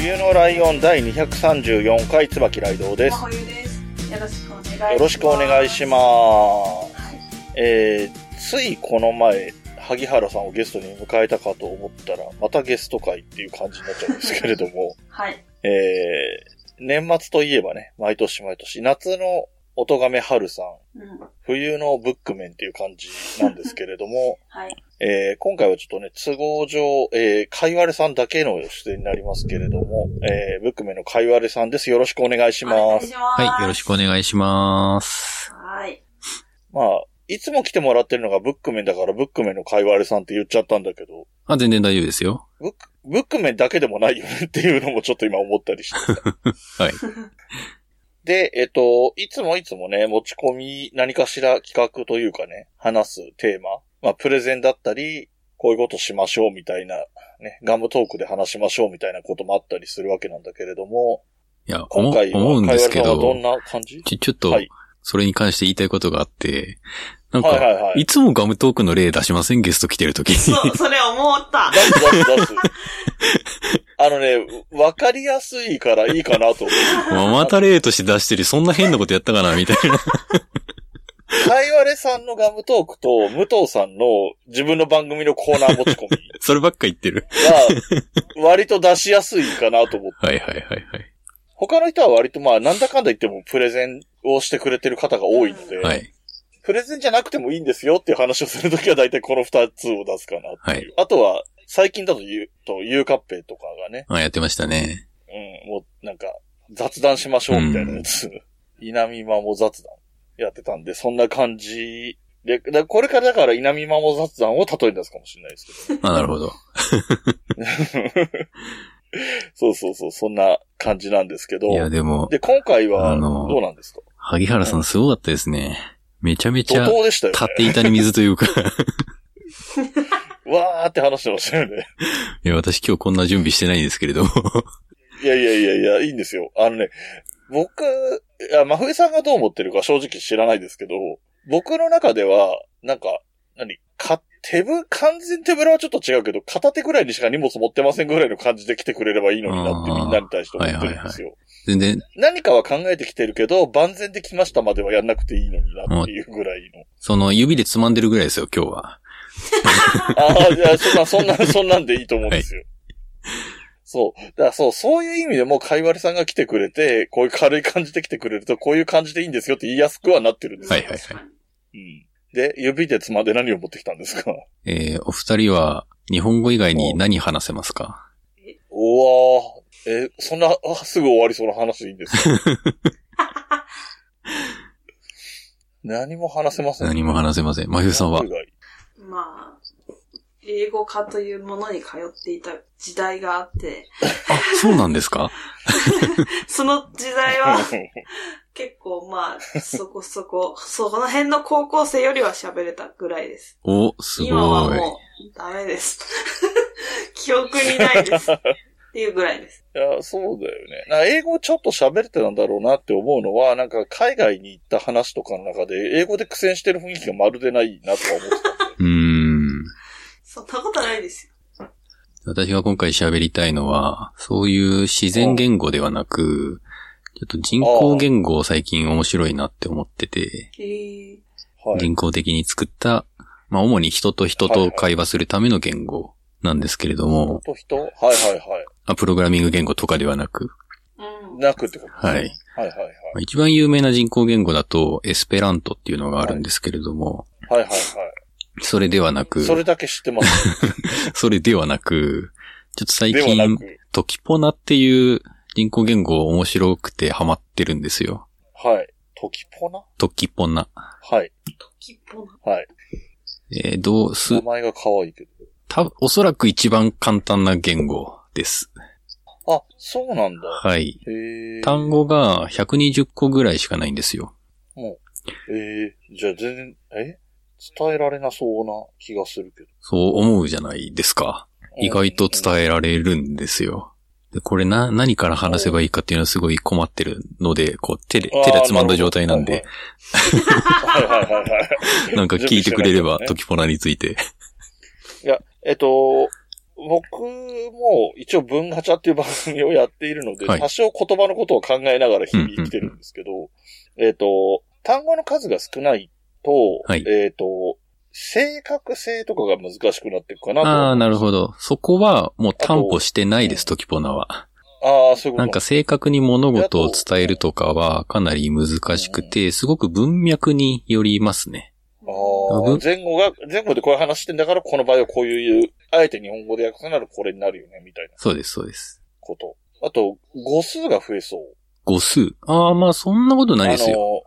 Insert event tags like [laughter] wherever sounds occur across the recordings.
冬のライオン第234回椿ライドウです。よろしくお願いします。よろしくお願いします。えー、ついこの前、萩原さんをゲストに迎えたかと思ったら、またゲスト会っていう感じになっちゃうんですけれども、[laughs] はい。えー、年末といえばね、毎年毎年、夏の音亀春さん、うん。冬のブックメンっていう感じなんですけれども、[laughs] はい。えー今回はちょっとね、都合上、えー、かいわれさんだけの出演になりますけれども、えー、ブックメンのかいわれさんです。よろしくお願いしお願ます。いします。はい、よろしくお願いします。はい。まあ、いつも来てもらってるのがブックメンだから、ブックメンのかいわれさんって言っちゃったんだけど、あ、全然大丈夫ですよ。ブック、ブックメンだけでもないよねっていうのもちょっと今思ったりして。[laughs] はい。で、えっと、いつもいつもね、持ち込み、何かしら企画というかね、話すテーマ、まあ、プレゼンだったり、こういうことしましょうみたいな、ね、ガムトークで話しましょうみたいなこともあったりするわけなんだけれども、いや、今回は、思うんですけどどん、な感じ？ちょ、ちょっとはい、それに関して言いたいことがあって、なんか、はいはいはいいつもガムトークの例出しません？ゲスト来てるとき。そう、それ思った出。す出す出す。あのね、わかりやすいからいいかなと思う。まあまた例として出してる、そんな変なことやったかな、みたいな。かいわれさんのガムトークと、武藤さんの自分の番組のコーナー持ち込み [laughs] そればっか言ってる。は、割と出しやすいかなと思って。はいはいはいはい。他の人は割とまあ、なんだかんだ言ってもプレゼンをしてくれてる方が多いので、はい。プレゼンじゃなくてもいいんですよっていう話をするときは大体この二つを出すかなっていう。あとは、最近だと言うと、ゆうカッペとかがね、あ、やってましたね。うん、もうなんか、雑談しましょうみたいなやつ、稲見まも雑談やってたんで、そんな感じで、だこれからだから稲見まも雑談を例えに出すかもしれないですけど、[laughs] あ、なるほど。[laughs] [laughs] そうそうそう、そんな感じなんですけどい、や、でも、で、今回は、あのどうなんですか？萩原さんすごかったですね。めちゃめち怒ゃ、涛でしたよね。買っていたに水というか。[laughs] わーって話してましたよね。いや、私今日こんな準備してないんですけれども。いやいやいやいや、いいんですよ。あのね、僕、いや、真冬さんがどう思ってるか正直知らないですけど、僕の中では、なんか、何か、手ぶ、完全手ぶらはちょっと違うけど、片手ぐらいにしか荷物持ってませんぐらいの感じで来てくれればいいのになってみんなに対して思ってるんですよ。全然、何かは考えてきてるけど、万全で来ましたまではやんなくていいのになっていうぐらいの。その指でつまんでるぐらいですよ、今日は。[laughs] ああ、いや、そんな、そんな、そんなんでいいと思うんですよ。そう。だからそう、そういう意味でも、かいわれさんが来てくれて、こういう軽い感じで来てくれると、こういう感じでいいんですよって言いやすくはなってるんですよ。はいはいはい。うん。で、指でつまんで何を持ってきたんですか？えー、お二人は日本語以外に何話せますか？おわー。え、そんな、あすぐ終わりそうな話でいいんですか [laughs] 何も話せません。何も話せません。まゆさんは？まあ、英語科というものに通っていた時代があって、あ、そうなんですか？[laughs] その時代は [laughs] 結構まあ、そこそこ、その辺の高校生よりは喋れたぐらいです。お、すごい。今はもう、ダメです。[laughs] 記憶にないです。っていうぐらいです。いや、そうだよね。な英語ちょっと喋れてたんだろうなって思うのは、なんか海外に行った話とかの中で、英語で苦戦してる雰囲気がまるでないなとは思ってた。うーん。そんなことないですよ。私が今回喋りたいのは、そういう自然言語ではなく、ちょっと人工言語を最近面白いなって思ってて、へえはい。人工的に作った、まあ主に人と人と会話するための言語なんですけれど人も、と人？はいはいはまあプログラミング言語とかではなく、うんい。。なくってことですねはい。はいはいはい。まあ一番有名な人工言語だとエスペラントっていうのがあるんですけれども、はいはいはそれではなくい。、それだけ知ってます。[laughs] それではなく、ちょっと最近、く。トキポナっていう人工言語面白くてハマってるんですよ。はい。トキポナ？トキポナ。はい。トキポナ。はい。えーどうす名、前が可愛いけど。た、おそらく一番簡単な言語です。あ、そうなんだ。はい。単語が120個ぐらいしかないんですよ。もう。ええじゃあ全然、え？伝えられなそうな気がするけど。そう思うじゃないですか。意外と伝えられるんですよ。で、これな、何から話せばいいかっていうのはすごい困ってるので、こう、手で、手でつまんだ状態なんで、はいはいはいはい。[laughs] なんか聞いてくれれば、トキポナについて。いや、えっと、僕も一応文ガチャっていう番組をやっているので、はい多少言葉のことを考えながら日々生きてるんですけど、えっと、単語の数が少ないと、はいえっと、正確性とかが難しくなっていくかなと。ああ、なるほど。そこはもう担保してないです、あトキポナは。ああ、そういうこと。なんか正確に物事を伝えるとかはかなり難しくて、すごく文脈によりますね。ああぶ？前後が、前後でこういう話してんだから、この場合はこういう、あえて日本語で訳すならこれになるよね、みたいなそうです、そうです。こと。あと、語数が増えそう。語数。ああ、まあそんなことないですよ。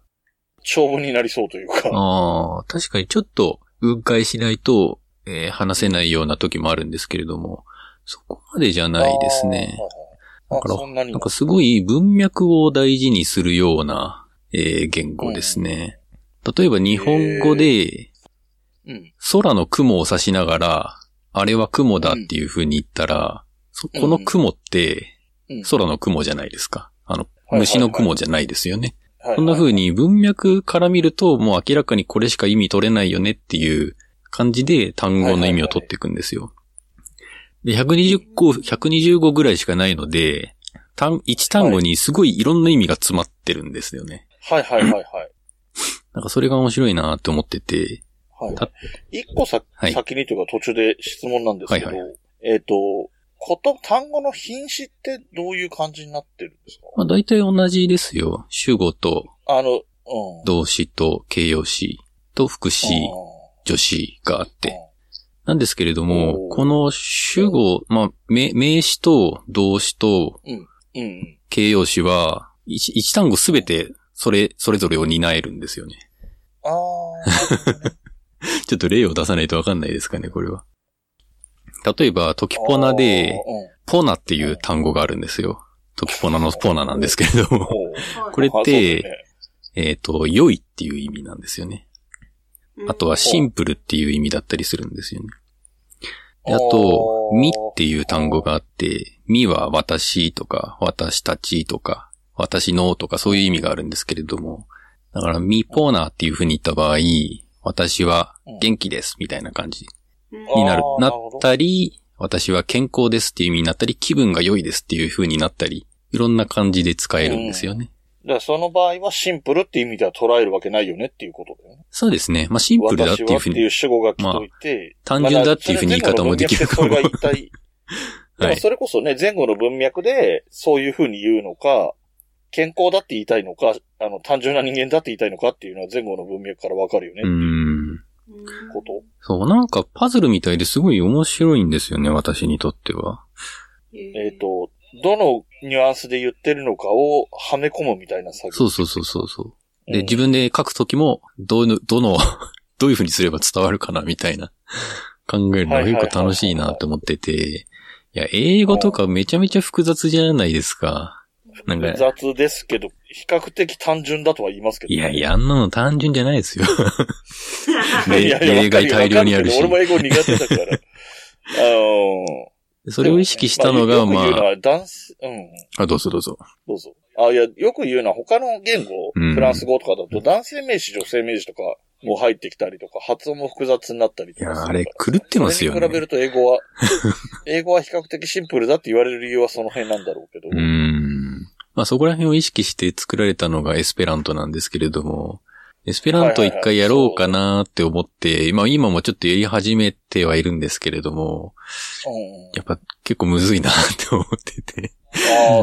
長文になりそうというか。ああ、確かにちょっと、分解しないと、えー話せないような時もあるんですけれども、そこまでじゃないですね。だからなんかすごい文脈を大事にするような、えー言語ですね。例えば日本語で、うん。空の雲を指しながら、あれは雲だっていう風に言ったら、そこの雲ってうん空の雲じゃないですか。あの、はい虫の雲じゃないですよね。はいこんな風に文脈から見ると、もう明らかにこれしか意味取れないよねっていう感じで単語の意味を取っていくんですよ。で、120個、120語ぐらいしかないので、単、1単語にすごいいろんな意味が詰まってるんですよね。はいはいはいはい。[clears throat] なんかそれが面白いなって思ってて、はいた。一個さ、はい先にというか途中で質問なんですけど、はいはえっ、と、こと、単語の品詞ってどういう感じになってるんですか？まあ大体同じですよ。主語とあの、うん。動詞と形容詞と副詞、助詞があって。なんですけれどもこの主語、まあ、名名詞と動詞とうん。うん。形容詞は、一一単語すべて、それ、それぞれを担えるんですよね。ああ。[laughs] ちょっと例を出さないとわかんないですかね、これは。例えば、トキポナで、ポナっていう単語があるんですよ。トキポナのポナなんですけれども、これって、えっと、良いっていう意味なんですよね。あとはシンプルっていう意味だったりするんですよね。であと、みっていう単語があって、みは私とか、私たちとか、私のとかそういう意味があるんですけれども、だから、みポーナーっていう風に言った場合、私は元気ですみたいな感じになるなったり、私は健康ですっていう意味になったり、気分が良いですっていう風になったり、いろんな感じで使えるんですよね。だからその場合はシンプルっていう意味では捉えるわけないよねっていうことだよね。そうですね。まあ、シンプルだっていう風に私はっていう。主語が来といて。まあ単純だっていうふうに言い方もできるか [laughs] もまあそれこそね、前後の文脈でそういうふうに言うのか、健康だって言いたいのか、あの、単純な人間だって言いたいのかっていうのは前後の文脈からわかるよねうーん。こと？そう、なんかパズルみたいですごい面白いんですよね、私にとっては。えっ、と、どのニュアンスで言ってるのかをはめ込むみたいな作業。そうそうそうそうそう。で、うん自分で書くときも、どの、どの、どういう風にすれば伝わるかな、みたいな、考えるのが結構楽しいなって思ってて、いや、英語とかめちゃめちゃ複雑じゃないですか。なんか、雑ですけど、比較的単純だとは言いますけど、いやいや、あんなの単純じゃないですよ。[laughs] 例外大量にあるし俺も英語苦手だから。[laughs] あのそれを意識したのが、まよく言うのあ、はダンス、うん、あ、どうぞどうぞ。どうぞ。あ、いや、よく言うのは他の言語、うんフランス語とかだと男性名詞、女性名詞とかも入ってきたりとか、発音も複雑になったりとかいや。あれ、狂ってますよね。それに比べると英語は、英語は比較的シンプルだって言われる理由はその辺なんだろうけど。うーん。まあそこら辺を意識して作られたのがエスペラントなんですけれども、エスペラント一回やろうかなって思って、まあ今もちょっとやり始めてはいるんですけれども、うんやっぱ結構むずいなって思ってて、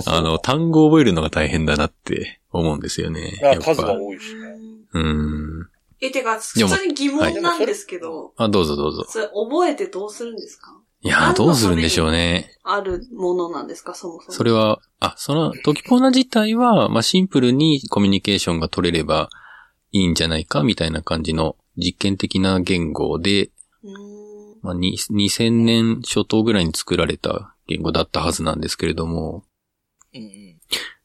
あの、単語を覚えるのが大変だなって思うんですよね。やっぱ。あ数が多いしね。うーん。え、てか、普通に疑問なんですけど、あ、どうぞどうぞ。それ覚えてどうするんですか？いやー、どうするんでしょうね。あるものなんですか、そもそも。それは、あ、その、トキポナ自体は、まあ、シンプルにコミュニケーションが取れればいいんじゃないか、みたいな感じの実験的な言語で。まあ、に2000年初頭ぐらいに作られた言語だったはずなんですけれども。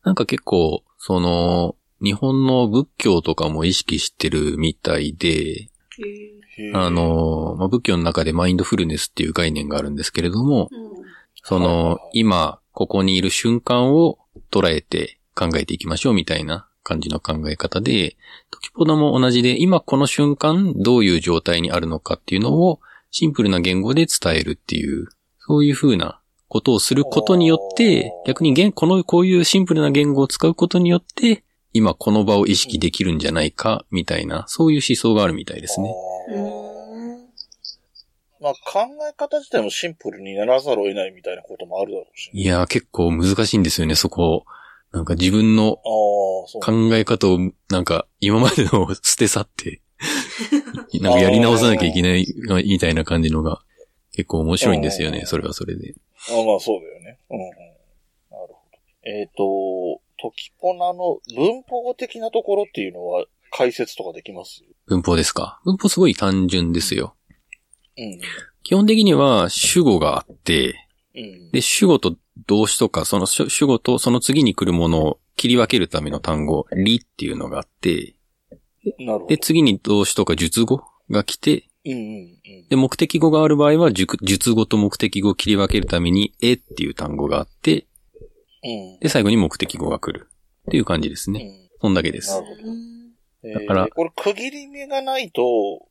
なんか結構、その、日本の仏教とかも意識してるみたいで、あ、の、まあ、仏教の中でマインドフルネスっていう概念があるんですけれども、ーうん。その、今、ここにいる瞬間を捉えて考えていきましょうみたいな感じの考え方で、トキポナも同じで、今この瞬間どういう状態にあるのかっていうのをシンプルな言語で伝えるっていう、そういう風なことをすることによって、逆に言この、こういうシンプルな言語を使うことによって、今この場を意識できるんじゃないか、みたいな、そういう思想があるみたいですね。まあ考え方自体もシンプルにならざるを得ないみたいなこともあるだろうし、ね。いやー結構難しいんですよね、そこ。なんか自分の。考え方を、なんか、今までの [laughs] を捨て去って、なんかやり直さなきゃいけない、みたいな感じのが、結構面白いんですよね、うんそれはそれで。あまあそうだよね。うんうん。なるほど。えっ、と、トキポナの文法語的なところっていうのは解説とかできます？文法ですか？文法すごい単純ですよ。うん。基本的には主語があって、うん。で、主語と動詞とか、その主主語とその次に来るものを切り分けるための単語、りっていうのがあって、なるほど。で、次に動詞とか述語が来て、うんうんうん。で、目的語がある場合は、述述語と目的語を切り分けるために、えっていう単語があって、うん。で、最後に目的語が来る。っていう感じですね。うんそんだけですな。るほどだからこれ区切り目がないと、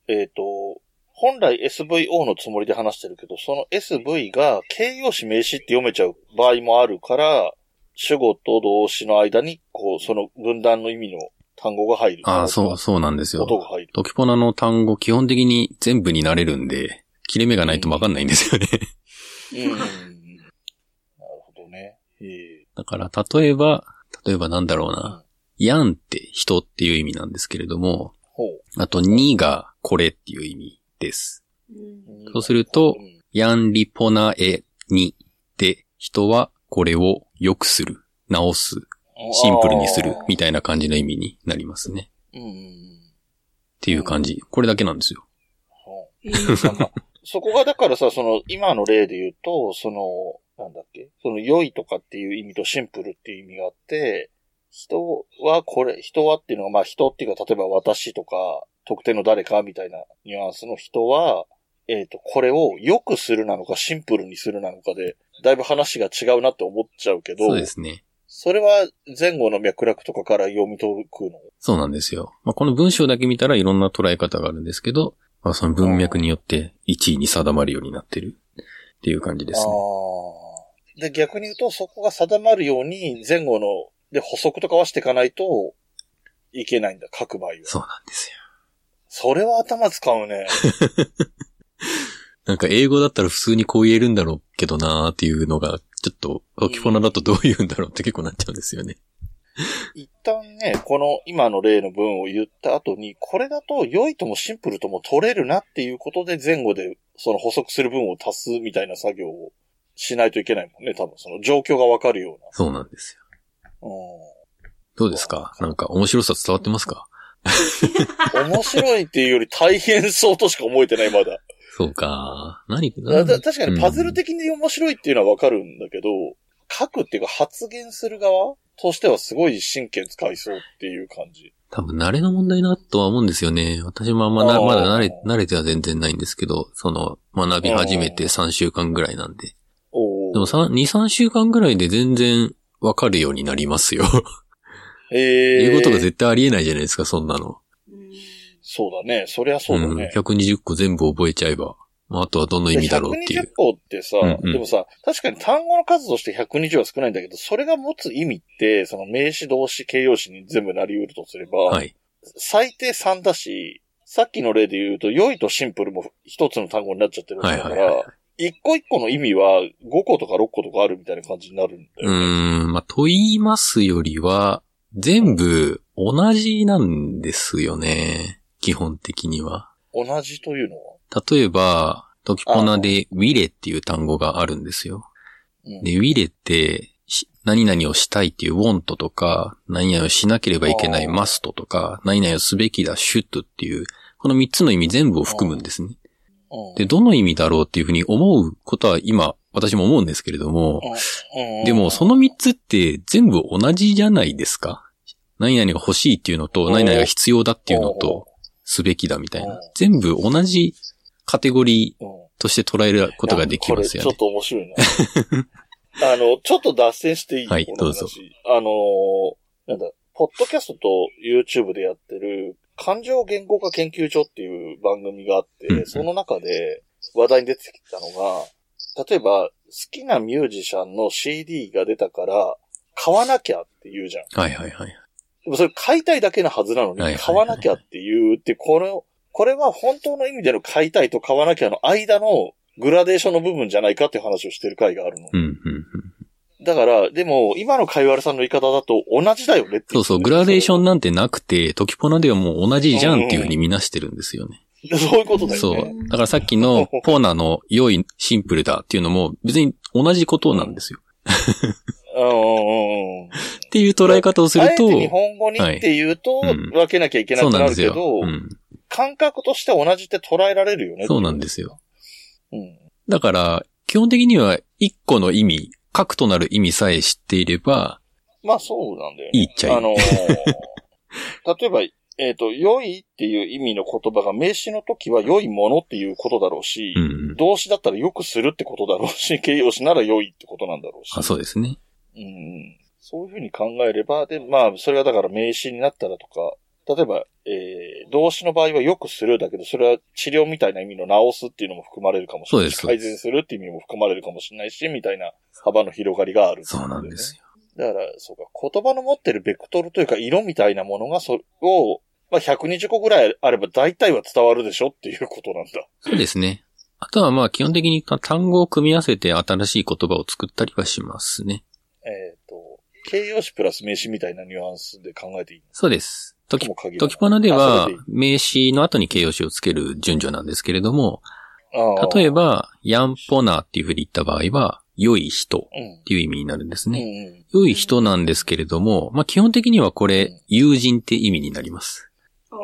えっ、と、本来 SVO のつもりで話してるけど、その SV が形容詞名詞って読めちゃう場合もあるから、主語と動詞の間に、こう、その分断の意味の単語が入る。ああ、そう、そうなんですよ。音が入る。トキポナの単語基本的に全部になれるんで、切れ目がないとわかんないんですよね。うんうんうん。なるほどね。ええだから、例えば、例えばなんだろうな。ヤンって人っていう意味なんですけれども、ほあと、にがこれっていう意味です。そうするとうんヤンリポナエにで、人はこれを良くする、直す、シンプルにする、みたいな感じの意味になりますね。っていう感じ。これだけなんですよ。そこがだからさ、その、今の例で言うと、その、なんだっけ？その、良いとかっていう意味とシンプルっていう意味があって、人はこれ、人はっていうのが、まあ人っていうか、例えば私とか、特定の誰かみたいなニュアンスの人は、えっ、と、これを良くするなのかシンプルにするなのかで、だいぶ話が違うなって思っちゃうけど、そうですね。それは前後の脈絡とかから読み解くの？そうなんですよ。まあ、この文章だけ見たらいろんな捉え方があるんですけど、まあ、その文脈によって1位に定まるようになってるっていう感じですね。ああ。で、逆に言うと、そこが定まるように、前後の、で、補足とかはしていかないといけないんだ、書く場合は。そうなんですよ。それは頭使うね。[laughs] なんか英語だったら普通にこう言えるんだろうけどなーっていうのが、ちょっと、オキフォナだとどう言うんだろうって結構なっちゃうんですよね。一旦ね、この今の例の文を言った後に、これだと良いともシンプルとも取れるなっていうことで前後でその補足する文を足すみたいな作業をしないといけないもんね、多分その状況がわかるよそうなんですよ。うな。どうですか？なんか面白さ伝わってますか？うん。面白いっていうより大変そうとしか思えてない、まだ。そうか。何だだ確かにパズルうん的に面白いっていうのはわかるんだけど、書くっていうか発言する側としてはすごい神経使いそうっていう感じ。多分慣れの問題なとは思うんですよね。私もあんまなまだ慣れ、慣れては全然ないんですけど、その、学び始めて3週間ぐらいなんで。おでも3、2、3週間ぐらいで全然わかるようになりますよ。えー、英語とか絶対ありえないじゃないですか、そんなの。うんそうだね。そりゃそうだね。ん。120個全部覚えちゃえば、まああとはどの意味だろうってい120う。個ってさ、うんうんでもさ、確かに単語の数として120は少ないんだけど、それが持つ意味って、その名詞、動詞、形容詞に全部なり得るとすれば、はい。最低3だし、さっきの例で言うと、良いとシンプルも一つの単語になっちゃってるから、はいはいは一個一個の意味は5個とか6個とかあるみたいな感じになるんだうよね。ーん、まあ、と言いますよりは、全部同じなんですよね。基本的には。同じというのは、例えば、トキポナでウィレっていう単語があるんですよ。うんで、ウィレって、し何々をしたいっていう want とか、何々をしなければいけないあー must とか、何々をすべきだ should っていう、この3つの意味全部を含むんですね。うん。で、どの意味だろうっていうふうに思うことは今、私も思うんですけれども、うん。でもその3つって全部同じじゃないですか？何々が欲しいっていうのと、うん。何々が必要だっていうのと、すべきだみたいな。全部同じカテゴリーとして捉えることができますよね。ちょっ。と面白いな。[laughs] あの、ちょっと脱線していい？はいどうぞ。あのーなんだ、ポッドキャストと YouTube でやってる、感情言語化研究所っていう番組があって、その中で話題に出てきたのが、例えば、好きなミュージシャンの CD が出たから、買わなきゃって言うじゃん。はいはいはい。でもそれ買いたいだけなはずなのに、買わなきゃって言うって、これを、これは本当の意味での買いたいと買わなきゃの間のグラデーションの部分じゃないかっていう話をしてる回があるの。うんうんうん。だから、でも、今の貝原さんの言い方だと同じだよねってそうそう、グラデーションン。なんてなくて、トキポナではもう同じじゃんっていうふうに見なしてるんですよね。[laughs] そういうことだよそね。う。だからさっきのポーナの良いシンプルだっていうのも別に同じことなんですよ。うんうんうんうん。っていう捉え方をすると日本語にって言うと、はいうん分けなきゃいけなくそうなるけど、うん。感覚として同じって捉えられるよね。そうなんですよ。うん。だから、基本的には一個の意味、核となる意味さえ知っていれば、まあそうなんだよね。いいっちゃいいあのー [laughs] 例えば、えっ、と、良いっていう意味の言葉が名詞の時は良いものっていうことだろうし、うん。動詞だったら良くするってことだろうし、[laughs] 形容詞なら良いってことなんだろうし。あ、そうですね。うん。そういうふうに考えれば、で、まあ、それがだから名詞になったらとか、例えば、えー、動詞の場合は良くするだけど、それは治療みたいな意味の治すっていうのも含まれるかもしれないし、改善するっていう意味も含まれるかもしれないし、みたいな幅の広がりがある、そうなんですよ。だから、そうか、言葉の持ってるベクトルというか、色みたいなものが、それを、まあ、120個ぐらいあれば大体は伝わるでしょっていうことなんだ。そうですね。あとはまあ基本的に単語を組み合わせて新しい言葉を作ったりはしますね。えっ、と、形容詞プラス名詞みたいなニュアンスで考えていいそうです。と時も限らなであは名詞の後に形容詞をつける順序なんですけれども、例え、ば、ヤンポナーっていうふうに言った場合は、良い人っうん。ていう意味になるんですうんね。うん。良い人なんですけれども、まあ基本的にはこれ、友人って意味になります。あだ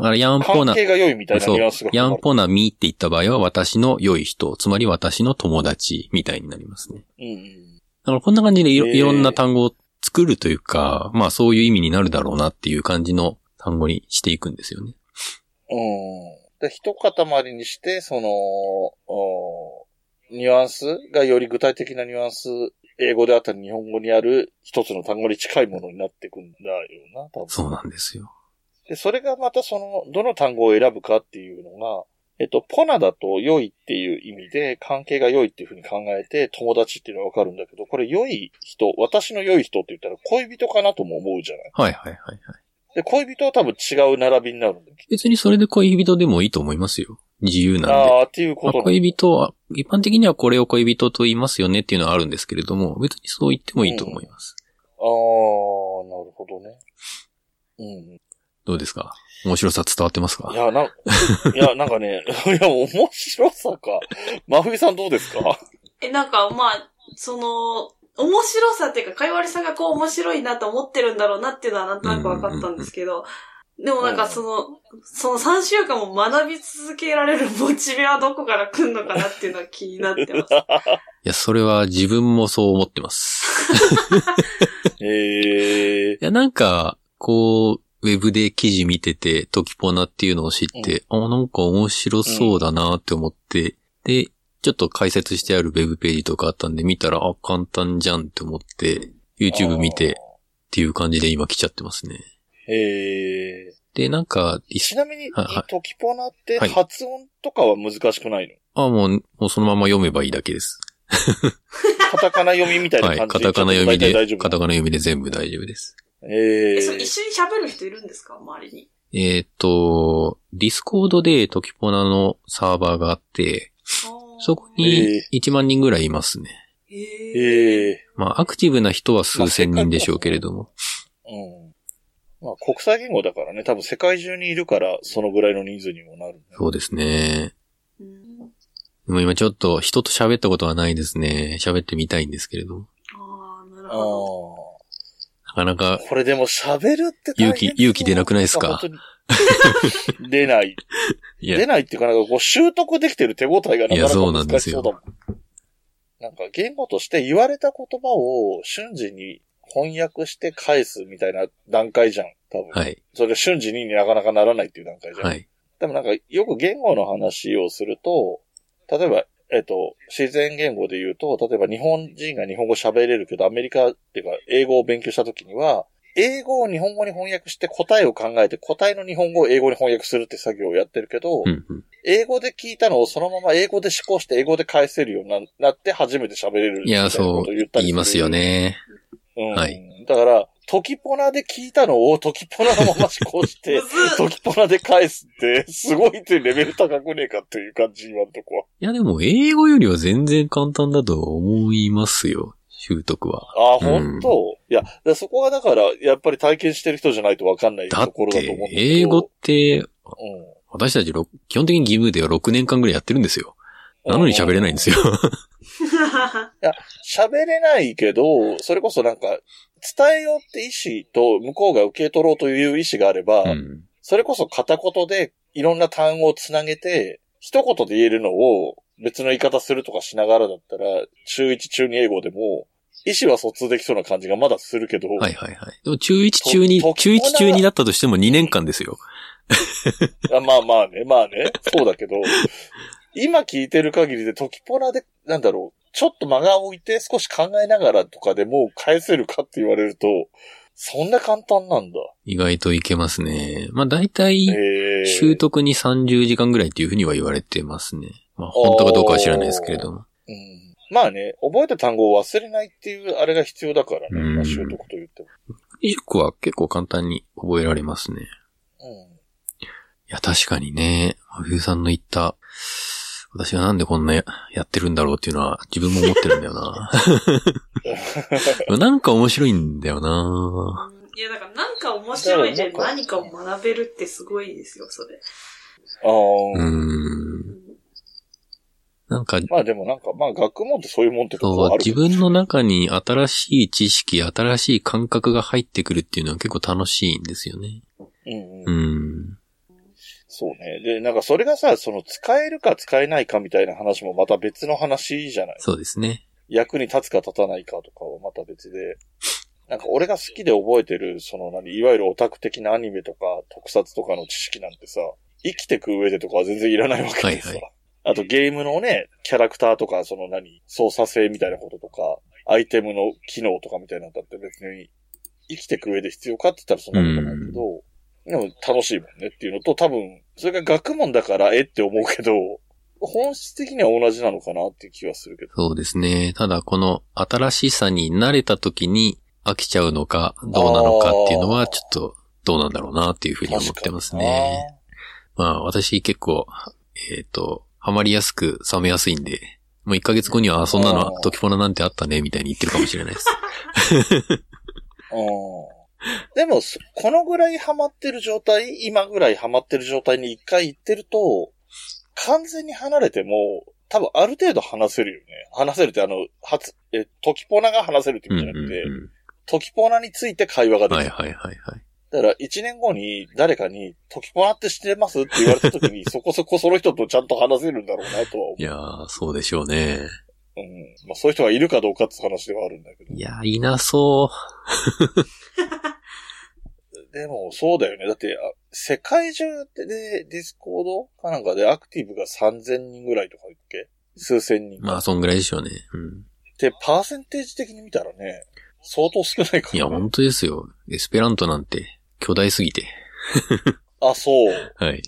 あ。からヤンポナ関係が良いみたいなそうニュアンスが。ヤンポナミって言った場合は私の良い人、つまり私の友達みたいになりますね。うんうん。だからこんな感じでいろんな単語を作るというか、まあそういう意味になるだろうなっていう感じの単語にしていくんですよね。うん。で、一塊にして、その、おニュアンスがより具体的なニュアンス、英語であったり日本語にある一つの単語に近いものになっていくんだよな、多分。そうなんですよ。で、それがまたその、どの単語を選ぶかっていうのが、えっと、ポナだと良いっていう意味で、関係が良いっていうふうに考えて、友達っていうのはわかるんだけど、これ良い人、私の良い人って言ったら恋人かなとも思うじゃない？はいはいはいはい。で、恋人は多分違う並びになるんだよ。別にそれで恋人でもいいと思いますよ。自由なんで。ああ、っていうこまあ、となんだ恋人は、一般的にはこれを恋人と言いますよねっていうのはあるんですけれども、別にそう言ってもいいと思います。ああ、なるほどね。うん。どうですか？面白さ伝わってますか？いや、なん、いや、なんかね、[laughs] いや、面白さか。真冬さんどうですか？え、なんか、まあ、その、面白さっていうか、かいわりさんがこう面白いなと思ってるんだろうなっていうのはなんとなく分かったんですけど、でもなんかその、その3週間も学び続けられるモチベはどこから来るのかなっていうのは気になってます。[laughs] いや、それは自分もそう思ってます。[laughs] ええいや、なんか、こう、ウェブで記事見てて、トキポナっていうのを知って、あ、なんか面白そうだなって思って、で、ちょっと解説してあるウェブページとかあったんで見たら、あ、簡単じゃんって思って、YouTube 見てっていう感じで今来ちゃってますね。ええで、なんか、いちなみに、はいはいトキポナってはい発音とかは難しくないの、あ、もう、もうそのまま読めばいいだけです。[laughs] カタカナ読みみたいなはい。感じカタカナ読みでカタカナ読みで全部大丈夫です。えええ、それ一緒に喋る人いるんですか？周りに。えーっと、ディスコードでトキポナのサーバーがあって、そこに1万人ぐらいいますね。へえ。ええまあ、アクティブな人は数千人でしょうけれども。うん。まあ、国際言語だからね、多分世界中にいるから、そのぐらいの人数にもなる、ね。そうですね。うんでも今ちょっと人と喋ったことはないですね。喋ってみたいんですけれども。ああ、なるほど。なかなか、これでも喋るって勇気勇気出なくないですか？[laughs] 出ない。いや出ないっていうか、なんかこう習得できてる手応えがなかなかいやそうなんで難すよしそうだもん。なんか言語として言われた言葉を瞬時に翻訳して返すみたいな段階じゃん、多分。はい。それ瞬時になかなかならないっていう段階じゃん。はい。でもなんかよく言語の話をすると、例えば、えっと、自然言語で言うと、例えば日本人が日本語喋れるけど、アメリカっていうか英語を勉強した時には、英語を日本語に翻訳して答えを考えて答えの日本語を英語に翻訳するって作業をやってるけど、うんうん。英語で聞いたのをそのまま英語で思考して英語で返せるようにななって初めて喋れるみいや、たいなそうことを言ったりする言いますよ。ね。うん。はいだから、トキポナで聞いたのをトキポナのまま思考してトキポナで返すって、すごいってレベル高くねえかっていう感じ、今んとこは。いや、でも、英語よりは全然簡単だと思いますよ。習得は。ああ、うん本当、いや、そこはだから、やっぱり体験してる人じゃないとわかんないところだと思うんだ。英語って、うん。私たちろ基本的に義務では6年間ぐらいやってるんですよ。なのに喋れないんですよ。喋れないけど、それこそなんか、伝えようって意思と向こうが受け取ろうという意思があれば、うん。それこそ片言でいろんな単語をつなげて、一言で言えるのを別の言い方するとかしながらだったら、中1中2英語でも、意思は疎通できそうな感じがまだするけど、はいはいはい。でも中1中2と、中1中2だったとしても2年間ですよ。[laughs] あまあまあね、まあね、そうだけど、今聞いてる限りでトキポナで、なんだろう、ちょっと間が置いて少し考えながらとかでもう返せるかって言われると、そんな簡単なんだ。意外といけますね。まあ大体、ええ習得に30時間ぐらいっていうふうには言われてますね。まあ本当かどうかは知らないですけれども。うんまあね、覚えた単語を忘れないっていうあれが必要だからね。うんまあ、習得と言っても。塾は結構簡単に覚えられますね。うん。いや、確かにね、真冬さんの言った、私がなんでこんなややってるんだろうっていうのは自分も思ってるんだよな。[laughs] なんか面白いんだよな。いや、だからなんか面白いで何かを学べるってすごいですよ、それ。ああ、うーん。なんか、まあでもなんか、まあ学問ってそういうもんってとこそうはあるけど自分の中に新しい知識、新しい感覚が入ってくるっていうのは結構楽しいんですよね。うんううん。ん。そうね。で、なんかそれがさ、その使えるか使えないかみたいな話もまた別の話じゃない？そうですね。役に立つか立たないかとかはまた別で。なんか俺が好きで覚えてる、その何、いわゆるオタク的なアニメとか特撮とかの知識なんてさ、生きてく上でとかは全然いらないわけでさ。はいはあとゲームのね、キャラクターとか、その何、操作性みたいなこととか、アイテムの機能とかみたいなのだって別に生きてく上で必要かって言ったらそんなことないけど、でも楽しいもんねっていうのと多分、それが学問だからえって思うけど、本質的には同じなのかなって気はするけど。そうですね。ただこの新しさに慣れた時に飽きちゃうのかどうなのかっていうのはちょっとどうなんだろうなっていうふうに思ってますね。まあ私結構、えっ、と、ハマりやすく冷めやすいんで、もう1ヶ月後には、あそんなのあートキポナなんてあったね、みたいに言ってるかもしれないです。[laughs] う [laughs] んでも、そこのぐらいハマってる状態、今ぐらいハマってる状態に一回行ってると、完全に離れても、多分ある程度話せるよね。話せるってあの、初、え、トキポナが話せるって意味じゃなくて、うトキポナについて会話がん。できる。はいはいはいはい。だから、一年後に誰かに、トキポナって知ってますって言われた時に、[laughs] そこそこその人とちゃんと話せるんだろうなとは思う。いやー、そうでしょうね。うん。まあ、そういう人がいるかどうかって話ではあるんだけど。いやー、いなそ [laughs] でも、そうだよね。だって、あ世界中でディスコードかなんかでアクティブが3000人ぐらいとか言っけ？数千人う。。まあ、そんぐらいでしょうね。うん。で、パーセンテージ的に見たらね、相当少ないから、ね。いや、本当ですよ。エスペラントなんて巨大すぎて。[laughs] あ、そう。はい。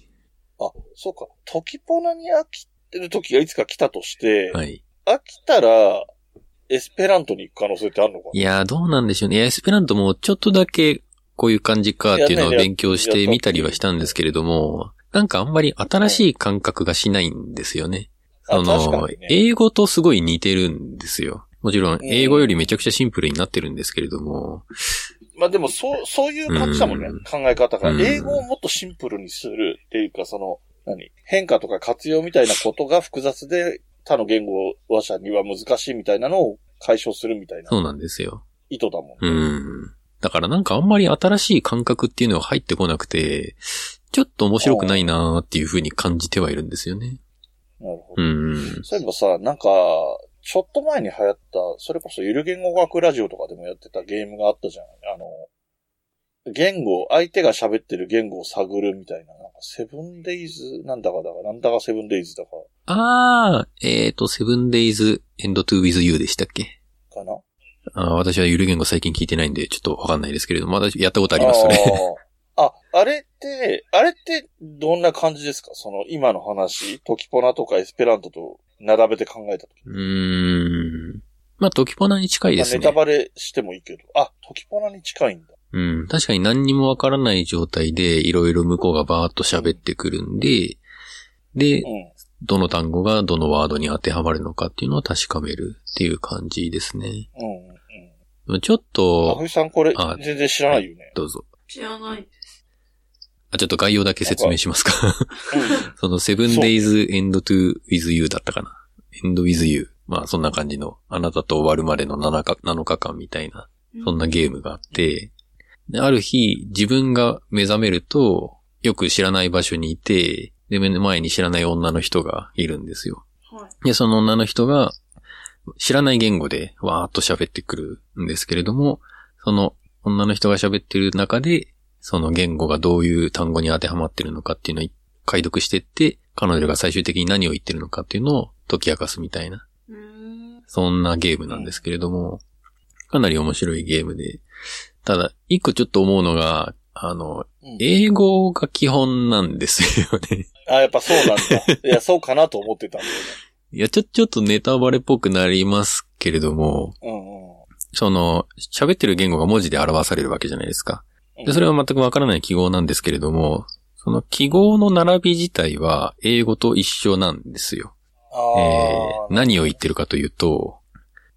あ、そうか。トキポナに飽きてる時がいつか来たとして、はい。飽きたら、エスペラントに行く可能性ってあるのかいやー、どうなんでしょうね。いやエスペラントもちょっとだけこういう感じかっていうのをいやね勉強してみたりはしたんですけれども、なんかあんまり新しい感覚がしないんですよね。あそのね、英語とすごい似てるんですよ。もちろん、ん英語よりめちゃくちゃシンプルになってるんですけれども、まあでも、そう、そういう感じだもんね。うん考え方が。うん英語をもっとシンプルにするっていうか、その、何？変化とか活用みたいなことが複雑で、他の言語話者には難しいみたいなのを解消するみたいなそうなんですよ。意図だもんね。うん。だからなんかあんまり新しい感覚っていうのが入ってこなくて、ちょっと面白くないなーっていう風に感じてはいるんですよね。なるほど。うん。そういえばさ、なんか、ちょっと前に流行った、それこそゆる言語学ラジオとかでもやってたゲームがあったじゃん。あの、言語、相手が喋ってる言語を探るみたいな、なんか Seven Days なんだかだか、なんだか Seven Days だか、あー、えっ、ー、と、7 Days to End with You でしたっけ？かな？あー私はゆる言語最近聞いてないんで、ちょっとわかんないですけれども、まだやったことあります、それ。あーあ、あれって、あれってどんな感じですか？その今の話、トキポナとかエスペラントと並べて考えたとき。うーん。まあ、トキポナに近いですねまあネタ。バレしてもいいけど。あ、トキポナに近いんだ。うん。確かに何にもわからない状態で、いろいろ向こうがバーッと喋ってくるんで、でう、ん。どの単語がどのワードに当てはまるのかっていうのを確かめるっていう感じですね。うん。うん。ちょっあとふ、いさんこれあ全然知らないよね。どうぞ。知らないです。あ、ちょっと概要だけ説明しますか。うん。[laughs] その 7days end to with you だったかな。end with you。まあそんな感じの、あなたと終わるまでの7日 ,7 日間みたいな、そんなゲームがあって、である日、自分が目覚めると、よく知らない場所にいて、で、目の前に知らない女の人がいるんですよ。はい。で、その女の人が、知らない言語でわーっと喋ってくるんですけれども、その女の人が喋ってる中で、その言語がどういう単語に当てはまってるのかっていうのを解読してって、彼女が最終的に何を言ってるのかっていうのを解き明かすみたいな。そんなゲームなんですけれども、かなり面白いゲームで、ただ、一個ちょっと思うのが、あの、うん英語が基本なんですよね。あ、やっぱそうなんだ。[laughs] いや、そうかなと思ってたんだよいや、ちょ、ちょっとネタバレっぽくなりますけれども、ね。うんうん。その、喋ってる言語が文字で表されるわけじゃないですか。で、それは全くわからない記号なんですけれども、その記号の並び自体は英語と一緒なんですよ。あえー、何を言ってるかというと、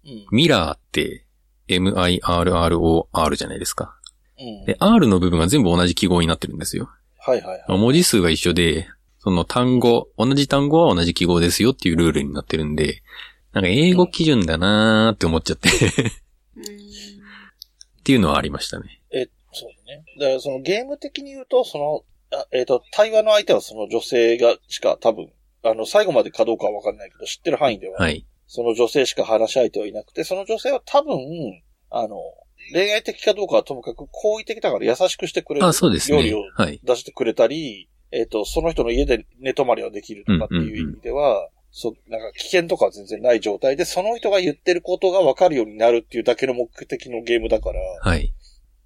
うん。ミラーって M-I-R-R-O-R じゃないですか。うん。で、R の部分が全部同じ記号になってるんですよ。はいはいはい。文字数が一緒で、その単語、同じ単語は同じ記号ですよっていうルールになってるんで、なんか英語基準だなーって思っちゃってっ。ていうのはありましたね。え、そうだね。だからそのゲーム的に言うと、その、あえっ、と、対話の相手はその女性がしか多分、あの、最後までかどうかはわかんないけど、知ってる範囲では、はい。その女性しか話し相手はいなくて、その女性は多分、あの、恋愛的かどうかはともかく好意的だから優しくしてくれる。あ、そうですね料理を。はい。出してくれたり、えっ、と、その人の家で寝泊まりはできるとかっていう意味では、そう、なんか危険とかは全然ない状態で、その人が言ってることが分かるようになるっていうだけの目的のゲームだから、はい。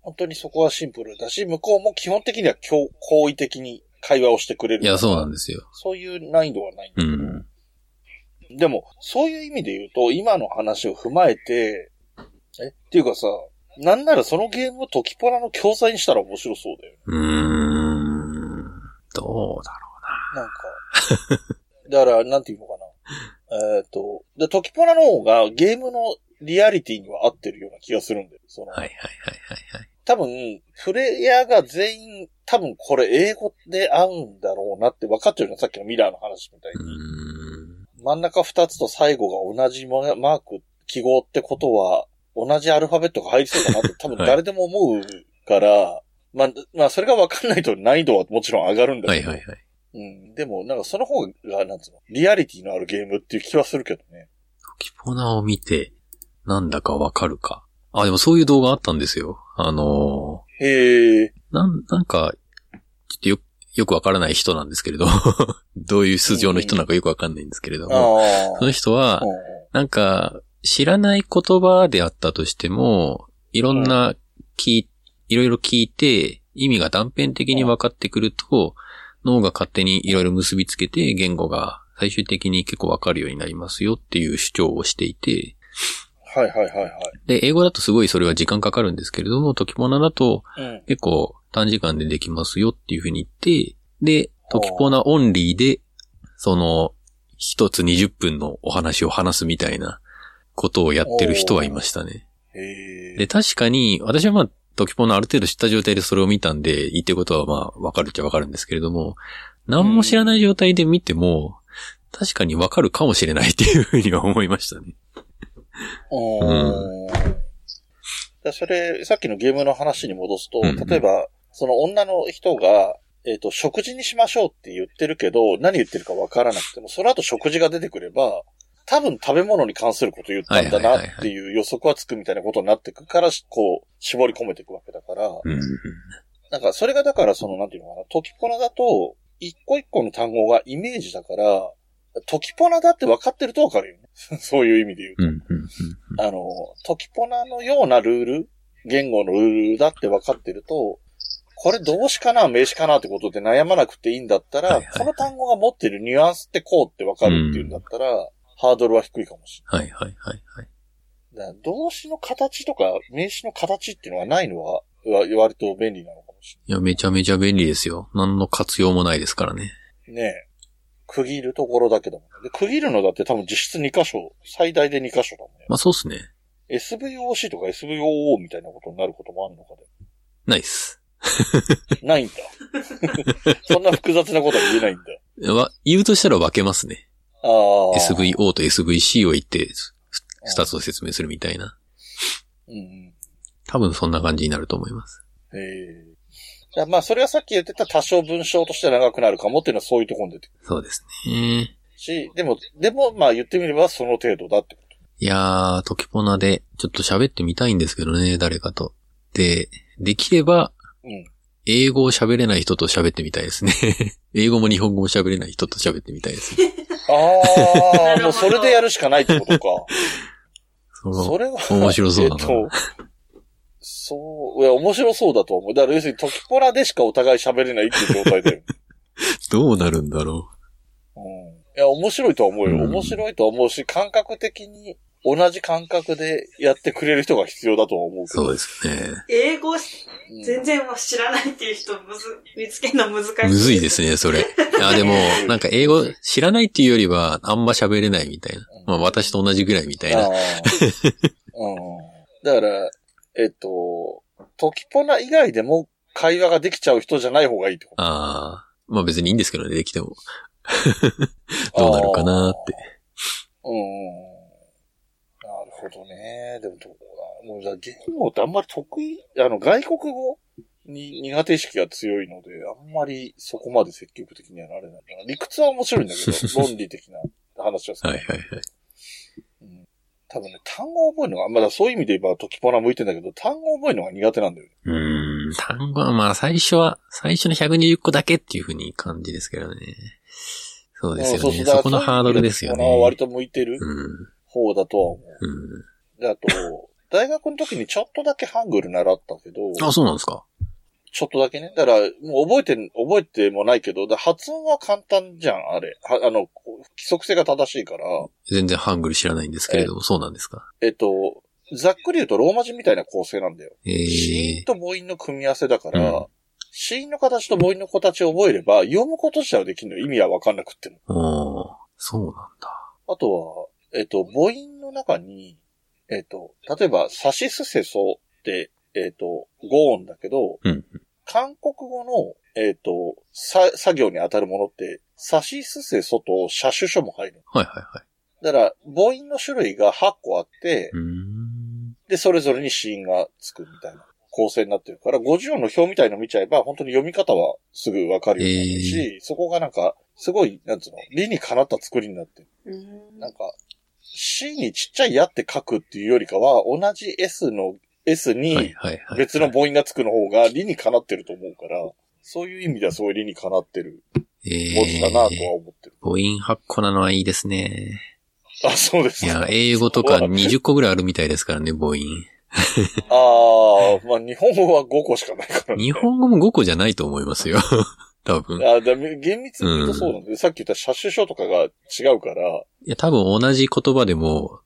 本当にそこはシンプルだし、向こうも基本的には強好意的に会話をしてくれる。いや、そうなんですよ。そういう難易度はないんだけど、うん。でも、そういう意味で言うと、今の話を踏まえて、え、っていうかさ、なんならそのゲームをトキポラの教材にしたら面白そうだよね。うーん。どうだろなんか。[laughs] だから、なんていうのかな。えっ、と、で、トキポラの方がゲームのリアリティには合ってるような気がするんだよ。その、うな。はいはいはいはいはい。多分、プレイヤーが全員、多分これ英語で合うんだろうなって分かってるのさっきのミラーの話みたいうに。真ん中二つと最後が同じママーク、記号ってことは、同じアルファベットが入りそうだなって多分誰でも思うから、[laughs] まあ、まあ、それが分かんないと難易度はもちろん上がるんだけど。はいはいはい。うん。でも、なんかその方が、なんつうの、リアリティのあるゲームっていう気はするけどね。キポナを見て、なんだかわかるか。あ、でもそういう動画あったんですよ。あのへえ。ー、なん、なんか、よ、よくわからない人なんですけれど、[laughs] どういう素性の人なのかよくわかんないんですけれども。その人はう、んなんか、知らない言葉であったとしても、いろんな聞い、いろいろ聞いて、意味が断片的に分かってくると、脳が勝手にいろいろ結びつけて、言語が最終的に結構分かるようになりますよっていう主張をしていて、はいはいはいはい。で、英語だとすごいそれは時間かかるんですけれども、時ポナだとうん。結構短時間でできますよっていうふうに言って、で、時ポナオンリーで、その、一つ20分のお話を話すみたいなことをやってる人はいましたね。で、確かに、私はまあ、トキポのある程度知った状態でそれを見たんで、言ってることはまあ、わかるっちゃわかるんですけれども、何も知らない状態で見ても、確かにわかるかもしれないっていうふうには思いましたね。うーん。だそれ、さっきのゲームの話に戻すと、うん例えば、その女の人が、えっ、と、食事にしましょうって言ってるけど、何言ってるかわからなくても、その後食事が出てくれば、多分食べ物に関すること言ったんだなっていう予測はつくみたいなことになってくから、こう、絞り込めていくわけだから、うん。なんか、それがだから、その、なんていうのかな、トキポナだと、一個一個の単語がイメージだから、トキポナだって分かってると分かるよね。[laughs] そういう意味で言うと。うん。うん。あの、トキポナのようなルール、言語のルールだって分かってると、これ動詞かな名詞かなってことで悩まなくていいんだったら、はいはいはいこの単語が持ってるニュアンスってこうって分かるっていうんだったら、ハードルは低いかもしはいはいはいはい。れない。動詞の形とか名詞の形っていうのがないのは、わ割と便利なのかもしいや、めちゃめちゃ便利ですよ。何の活用もないですからね。れない。ねえ。区切るところだけだもんね。で、区切るのだって多分実質2箇所、最大で2箇所だもんね。まあそうっすね。SVOC とか SVOO みたいなことになることもあるのかないっす。で。ないんだ。[laughs] そんな複雑なことは言えないんだ。わ、言うとしたら分けますね。ああ。SVO と SVC を言って、ふ二つを説明するみたいな。うんうん。多分そんな感じになると思います。へえ。じゃあまあ、それはさっき言ってた多少文章として長くなるかもっていうのはそういうところに出てくそうですね。るし、でも、でも、まあ言ってみればその程度だってこいやー、トキポナでちょっと喋ってみたいんですけどね、誰かと。で、できれば、と。うん。英語を喋れない人と喋ってみたいですね。[laughs] 英語も日本語も喋れない人と喋ってみたいですね。ああ、もうそれでやるしかないってことか。[laughs] そのそれは。面白そうだなえっと、そう、いや、面白そうだと思う。だから要するにトキポラでしかお互い喋れないっていう状態だよ。[laughs] どうなるんだろうん。いや、面白いとは思うよ。うん面白いとは思うし、感覚的に同じ感覚でやってくれる人が必要だとは思うう。けど。そうですね。英語うん全然知らないっていう人むず、見つけるの難しい。むずいですね、それ。あ、でも、なんか英語知らないっていうよりは、あんま喋れないみたいな。まあ私と同じぐらいみたいな。うん。だから、えっと、トキポナ以外でも会話ができちゃう人じゃない方がいいってこと？ああ。まあ別にいいんですけどね、できても。[laughs] どうなるかなーって。うんほどね。でもどうだ。もうじゃあ言語ってあんまり得意、あの、外国語に苦手意識が強いので、あんまりそこまで積極的にはなれないな。理屈は面白いんだけど、[laughs] 論理的な話はさ、はいはいはい。うん多分ね、単語を覚えるのが、まだそういう意味で言えばトキポナ向いてんだけど、単語を覚えるのが苦手なんだよね。うーん、単語はまあ最初は、最初の120個だけっていう風に感じですけどね。そうですよね。そこのハードルですよトキポナは割ね。と向いてるうん。方だとは思う。うん。で、あと、大学の時にちょっとだけハングル習ったけど、あ、そうなんですか。ちょっとだけね。だから、もう覚えて、覚えてもないけど、だ発音は簡単じゃん、あれ。はあの、規則性が正しいから、全然ハングル知らないんですけれども、そうなんですか。えっと、ざっくり言うとローマ字みたいな構成なんだよ。え子音えと母音の組み合わせだから、うん子音の形と母音の形を覚えれば、読むこと自体はできるのよ。意味はわかんなくっても。おーそうなんだ。あとは、えっと、母音の中に、えっと、例えば、サシスセソって、えっと、語音だけど、うん。韓国語の、えっ、と、さ、作業に当たるものって、サシスセソと車種書も入る。はいはいはい。だから、母音の種類が8個あって。で、それぞれに子音がつくみたいな構成になってるから、50音の表みたいの見ちゃえば、本当に読み方はすぐわかるようになるし、そこがなんか、すごい、なんつうの、理にかなった作りになってる。うんなんか、C にちっちゃいやって書くっていうよりかは、同じ S の S はいに。別の母音がつくの方が理にかなってると思うから、そういう意味ではすごい理にかなってるえ文字だなとはえ思ってる。母音8個なのはいいですね。あ、そうですいや、英語とか20個ぐらいあるみたいですからね、母音。ああ、まあ日本語は5個しかないからね。日本語も5個じゃないと思いますよ。多分。いあだ厳密に言うとそうなんだよ、さっき言った車種書とかが違うから、や、多分同じ言葉でも、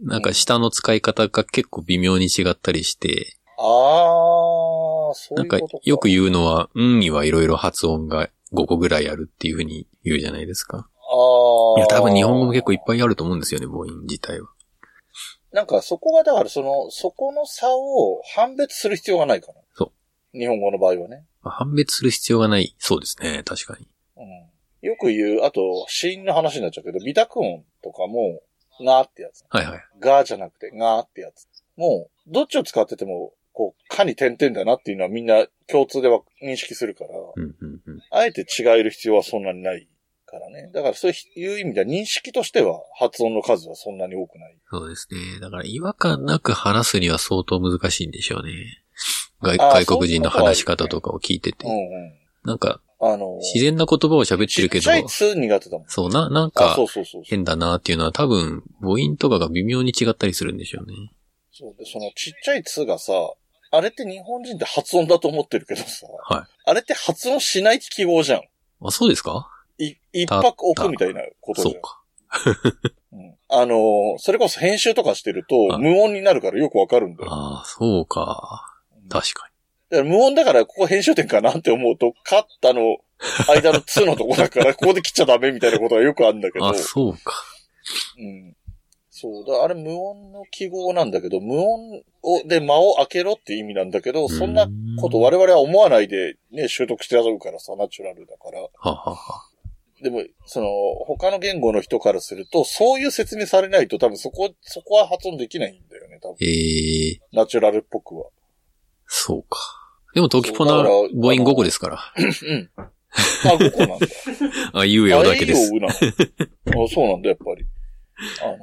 なんか下の使い方が結構微妙に違ったりして、ああ、そうないんかうことか。よく言うのは、うんにはいろいろ発音が5個ぐらいあるっていうふうに言うじゃないですか。ああ。いや、多分日本語も結構いっぱいあると思うんですよね、母音自体は。なんかそこがだからその、そこの差を判別する必要がないかな。。日本語の場合はね。まあ判別する必要がない。そうですね、確かに。うん。よく言う、あと、子音の話になっちゃうけど、微濁音とかも、がーってやつ。はいはい。がーじゃなくて、がーってやつ。もう、どっちを使ってても、こう、かに点々だなっていうのはみんな共通では認識するから、うんうんうん。あえて違える必要はそんなにないからね。だからそういう意味では認識としては発音の数はそんなに多くない。そうですね。だから違和感なく話すには相当難しいんでしょうね。外外国人の話し方とかを聞いててうん。うん。なんか、あの、自然な言葉を喋ってるけどちっちゃ、いつ苦手だもん。そうな、なんあ、かそうそうそうそう。変だなっていうのは多分母音とかが微妙に違ったりするんでしょうね。そうで、そのちっちゃいつがさ、あれって日本人って発音だと思ってるけどさ、はい。あれって発音しない記号じゃん。あ、そうですか？い、一泊置くみたいなことじゃん。そうか。うんあのーそれこそ編集とかしてるとあ無音になるからよくわかるんだよ。ああ、そうか。確かだから無音だからここ編集点かなって思うと、カッタの間の2のとこだから、[laughs] ここで切っちゃダメみたいなことがよくあるんだけに。ど。あ、そうか。うん。そうだ、あれ無音の記号なんだけど、無音を、で間を開けろって意味なんだけど、そんなこと我々は思わないでね、習得して遊ぶからさ、ナチュラルだから。ははは。でも、その、他の言語の人からすると、そういう説明されないと多分そこ、そこは発音できないんだよね、多分。ええナチュラルっぽくは。そうか。でも、トキポナ母音5個ですから。うん。あ、5個なんだ。[laughs] あ、言うよだけですあ。そうなんだ、やっぱり。あの、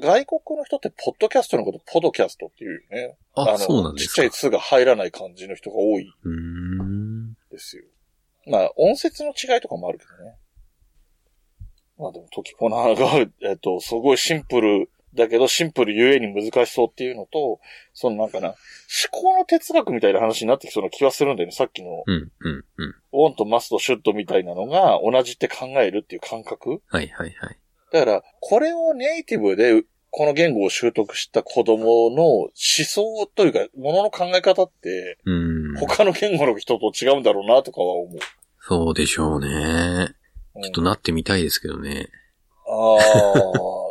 外国の人って、ポッドキャストのこと、ポドキャストって言うよね。あ、の、そうなんですか。ちっちゃい「つ」が入らない感じの人が多いんうーん。ですよ。まあ、音節の違いとかもあるけどね。まあでも、トキポナが、えっと、すごいシンプルだけど、シンプルゆえに難しそうっていうのと、そのなんかな、思考の哲学みたいな話になってきそうな気はするんだよね。さっきの、うん、うん、うん。ウォンとマスとシュッとみたいなのが同じって考えるっていう感覚はい、はい、はい。だから、これをネイティブで、この言語を習得した子供の思想というか、ものの考え方って、うーん。他の言語の人と違うんだろうなとかは思う。そうでしょうね。うんちょっとなってみたいですけどね。ああ、うん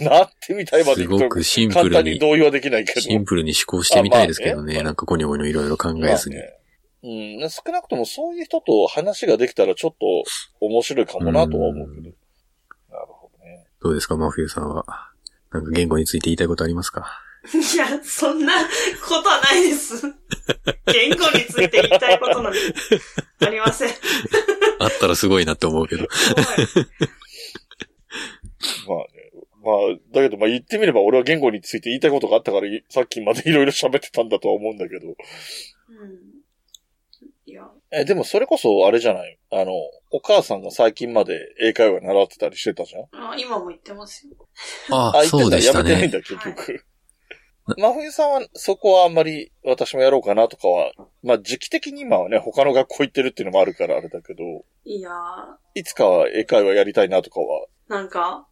なってみたいまですごくシンプ簡ルに、単に同意はできないけど。シンプルに思考してみたいですけどね。あまあねなんかゴニョゴニョいろいろ考まあえずに。ねうん、少なくともそういう人と話ができたらちょっと面白いかもなとは思うけど。うんなるほどね。どうですか、マフィーさんは。なんか言語について言いたいことありますか？いや、そんなことはないです。[laughs] 言語について言いたいことなんてありません。[laughs] あったらすごいなって思うけど。[laughs] まあね。まあ、だけどまあ言ってみれば俺は言語について言いたいことがあったからいさっきまでいろいろ喋ってたんだとは思うんだけど。うん。いや、え、でもそれこそあれじゃない？あの、お母さんが最近まで英会話習ってたりしてたじゃん？あ今も言ってますよ。ああ、言ってんだそうでしたね。やめてないんだ、結局。真冬さんはそこはあんまり私もやろうかなとかは、まあ時期的に今はね、他の学校行ってるっていうのもあるからあれだけど、いやいつかは英会話やりたいなとかは、なんか、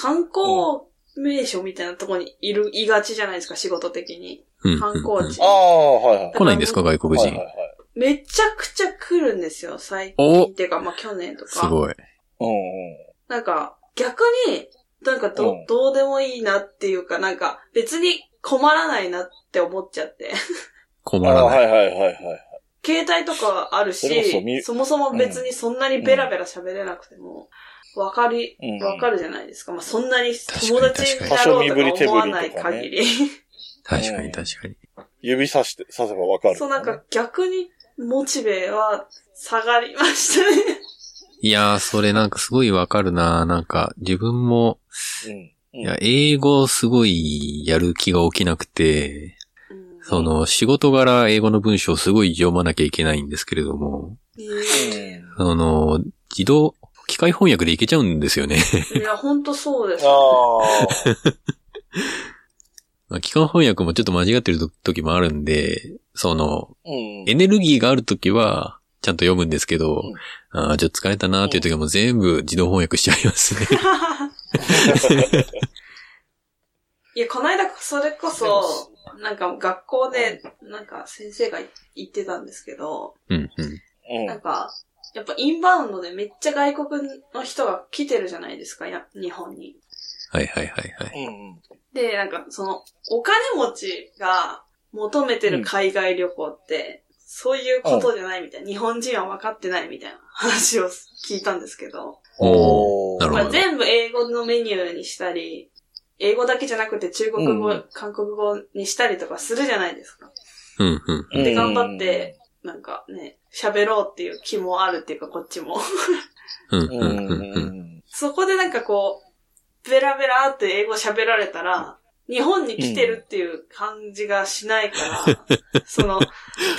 観光名所みたいなとこにいる、いがちじゃないですか、仕事的に。観光地ああ、はいはい。来ないんですか、外国人はいはい。はい。めちゃくちゃ来るんですよ、最お近。っていうか、まあ去年とか。すごい。うんうん。なんか、逆に、なんかど、うんどうでもいいなっていうか、なんか、別に困らないなって思っちゃって。困らない。はいはいはいはい。携帯とかあるそれこそみし、そもそも別にそんなにベラベラ喋れなくても、わかり、うんわかるじゃないですか。まあ、そんなに友達になろうとか思わない限り。確かに確かに。指さして、させばわかる、そうなんか、逆にモチベは下がりましたね。いやー、それなんかすごいわかるななんか自分も、うん。うんいや、英語すごいやる気が起きなくて、うんその仕事柄英語の文章をすごい読まなきゃいけないんですけれども、その、自動、機械翻訳でいけちゃうんですよね。ーいや、ほんとそうです。あ [laughs] まあ機械翻訳もちょっと間違ってる時もあるんで、その、あ。うん。エネルギーがある時は、ちゃんと読むんですけど、うんああ、ちょっと疲れたなーっていう時はもう全部自動翻訳しちゃいますね。[laughs] いや、この間、それこそ、なんか学校で、なんか先生が言ってたんですけど、うん、うん。うん。なんか、やっぱインバウンドでめっちゃ外国の人が来てるじゃないですか、や日本に。はいはいはいはい。うん。で、なんかその、お金持ちが求めてる海外旅行って、そういうことじゃないみたいな。日本人は分かってないみたいな話を聞いたんですけど。おーなるほどまあ、全部英語のメニューにしたり、英語だけじゃなくて中国語、うん韓国語にしたりとかするじゃないですか。うん、うん。で、頑張って、なんかね、喋ろうっていう気もあるっていうか、こっちも。うん、ううんん、うん。うんうん。そこでなんかこう、ベラベラって英語喋られたら、日本に来てるっていう感じがしないから、[laughs] その、たど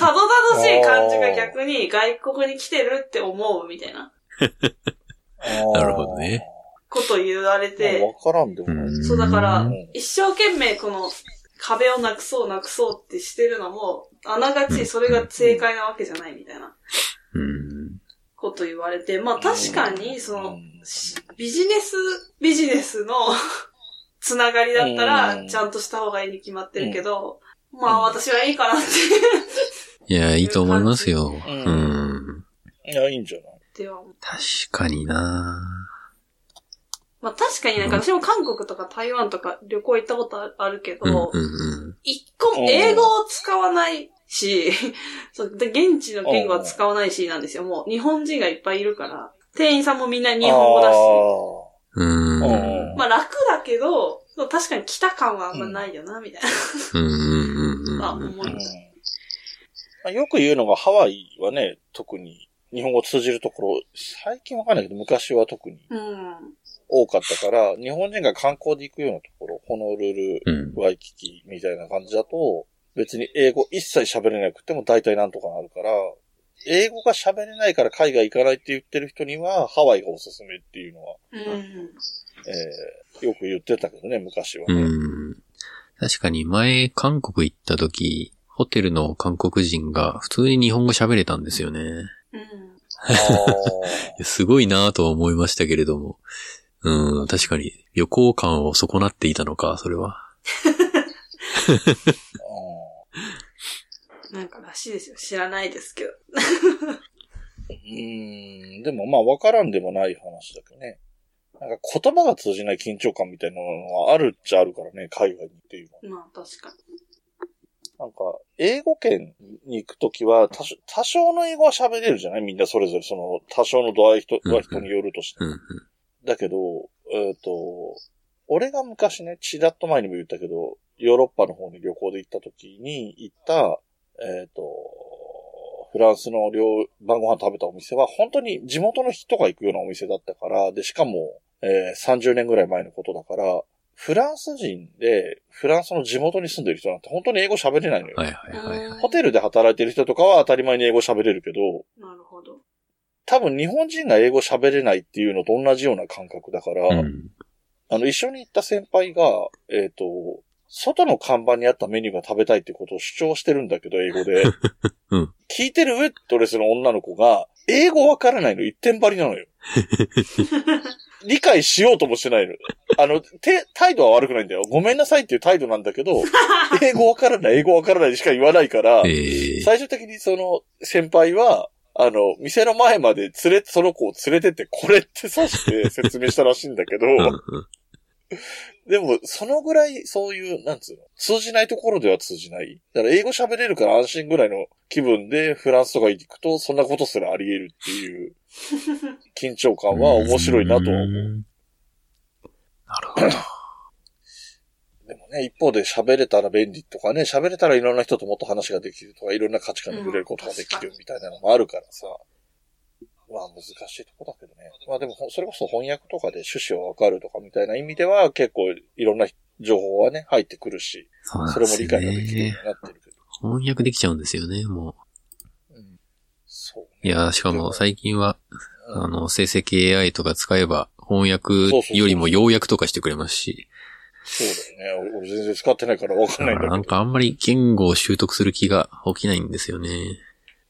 たどしい感じが逆に外国に来てるって思うみたいな [laughs] なるほどね。こと言われまあて、わからんでもない。そうだからうん、一生懸命この壁をなくそうなくそうってしてるのも、あながちそれが正解なわけじゃないみたいなうん。こと言われて、まあ確かに、その、ビジネス、ビジネスの [laughs] つながりだったうら、ん。ちゃんとした方がいいに決まってるけど、まうん。あ私はいいかなって。いや、いいと思いますよ。ううん。ん。いや、いいんじゃない？っては。確かにな。まあ確かになんか私も韓国とか台湾とか旅行行ったことあるけうん、どう、ん、一個も英語を使わないし、[laughs] そうで現地の言語は使わないしなんですよ。もう日本人がいっぱいいるから、店員さんもみんな日本語だし。まあ楽だけど、確かに来た感はあんまないよな、みたい。な。あ、思いうんます。まあよく言うのがハワイはね、特に日本語通じるところ、最近わかんないけど昔は特にうん。多かったから、日本人が観光で行くようなところ、ホノルル、うん。ワイキキみたいな感じだと、別に英語一切喋れなくても大体なんとかなるから、英語が喋れないから海外行かないって言ってる人には、ハワイがおすすめっていうのは、うん。えー、よく言ってたけどね、昔はうね。ん。確かに前、韓国行った時、ホテルの韓国人が普通に日本語喋れたんですよね。いうん。[laughs] すごいなぁとは思いましたけれども。うん、確かに旅行感を損なっていたのか、それは。ー [laughs] なんからしいですよ。知らないですけど。うーん、でもまあわからんでもない話だけどね。なんか言葉が通じない緊張感みたいなのはあるっちゃあるからね、海外にっていうのは。まあ確かに。なんか、英語圏に行くときは多少、多少の英語は喋れるじゃない？みんなそれぞれ、その、多少の度合い人は人によるとして。うん、うん。だけど、えっ、と、俺が昔ね、ちらっと前にも言ったけど、ヨーロッパの方に旅行で行った時に行った、えっ、と、フランスの料晩ご飯食べたお店は、本当に地元の人が行くようなお店だったから、で、しかも、えー30年ぐらい前のことだから、フランス人で、フランスの地元に住んでる人なんて本当に英語喋れないのよ。はいはいはいはい。ホテルで働いてる人とかは当たり前に英語喋れるけど、なるほど。多分日本人が英語喋れないっていうのと同じような感覚だから、うん。あの、一緒に行った先輩が、えっ、と、外の看板にあったメニューが食べたいってことを主張してるんだけど、英語で。[laughs] うん聞いてるウェットレスの女の子が、英語わからないの一点張りなのよ。[laughs] 理解しようともしてないの。あの、て、態度は悪くないんだよ。ごめんなさいっていう態度なんだけど、[laughs] 英語わからない、英語わからないしか言わないから、ええ最終的にその先輩は、あの、店の前まで連れ、その子を連れてって、これって指して [laughs] 説明したらしいんだけど、でも、そのぐらい、そういう、なんつうの、通じないところでは通じない。だから、英語喋れるから安心ぐらいの気分で、フランスとか行くと、そんなことすらあり得るっていう、[laughs] 緊張感は面白いなとは思う。んなるほど。ね、一方で喋れたら便利とかね、喋れたらいろんな人ともっと話ができるとか、いろんな価値観に触れることができるみたいなのもあるからさ。まあ難しいとこだけどね。まあでも、ほそれこそ翻訳とかで趣旨はわかるとかみたいな意味では、結構いろんな情報はね、入ってくるし、それも理解ができるようになってるけど。翻訳できちゃうんですよね、もうんそうう。いや、しかも最近は、うんあの、生成 AI とか使えば、翻訳よりも要約とかしてくれますし、そうだよね。俺俺全然使ってないからわかんないんだけど。なんかあんまり言語を習得する気が起きないんですよね。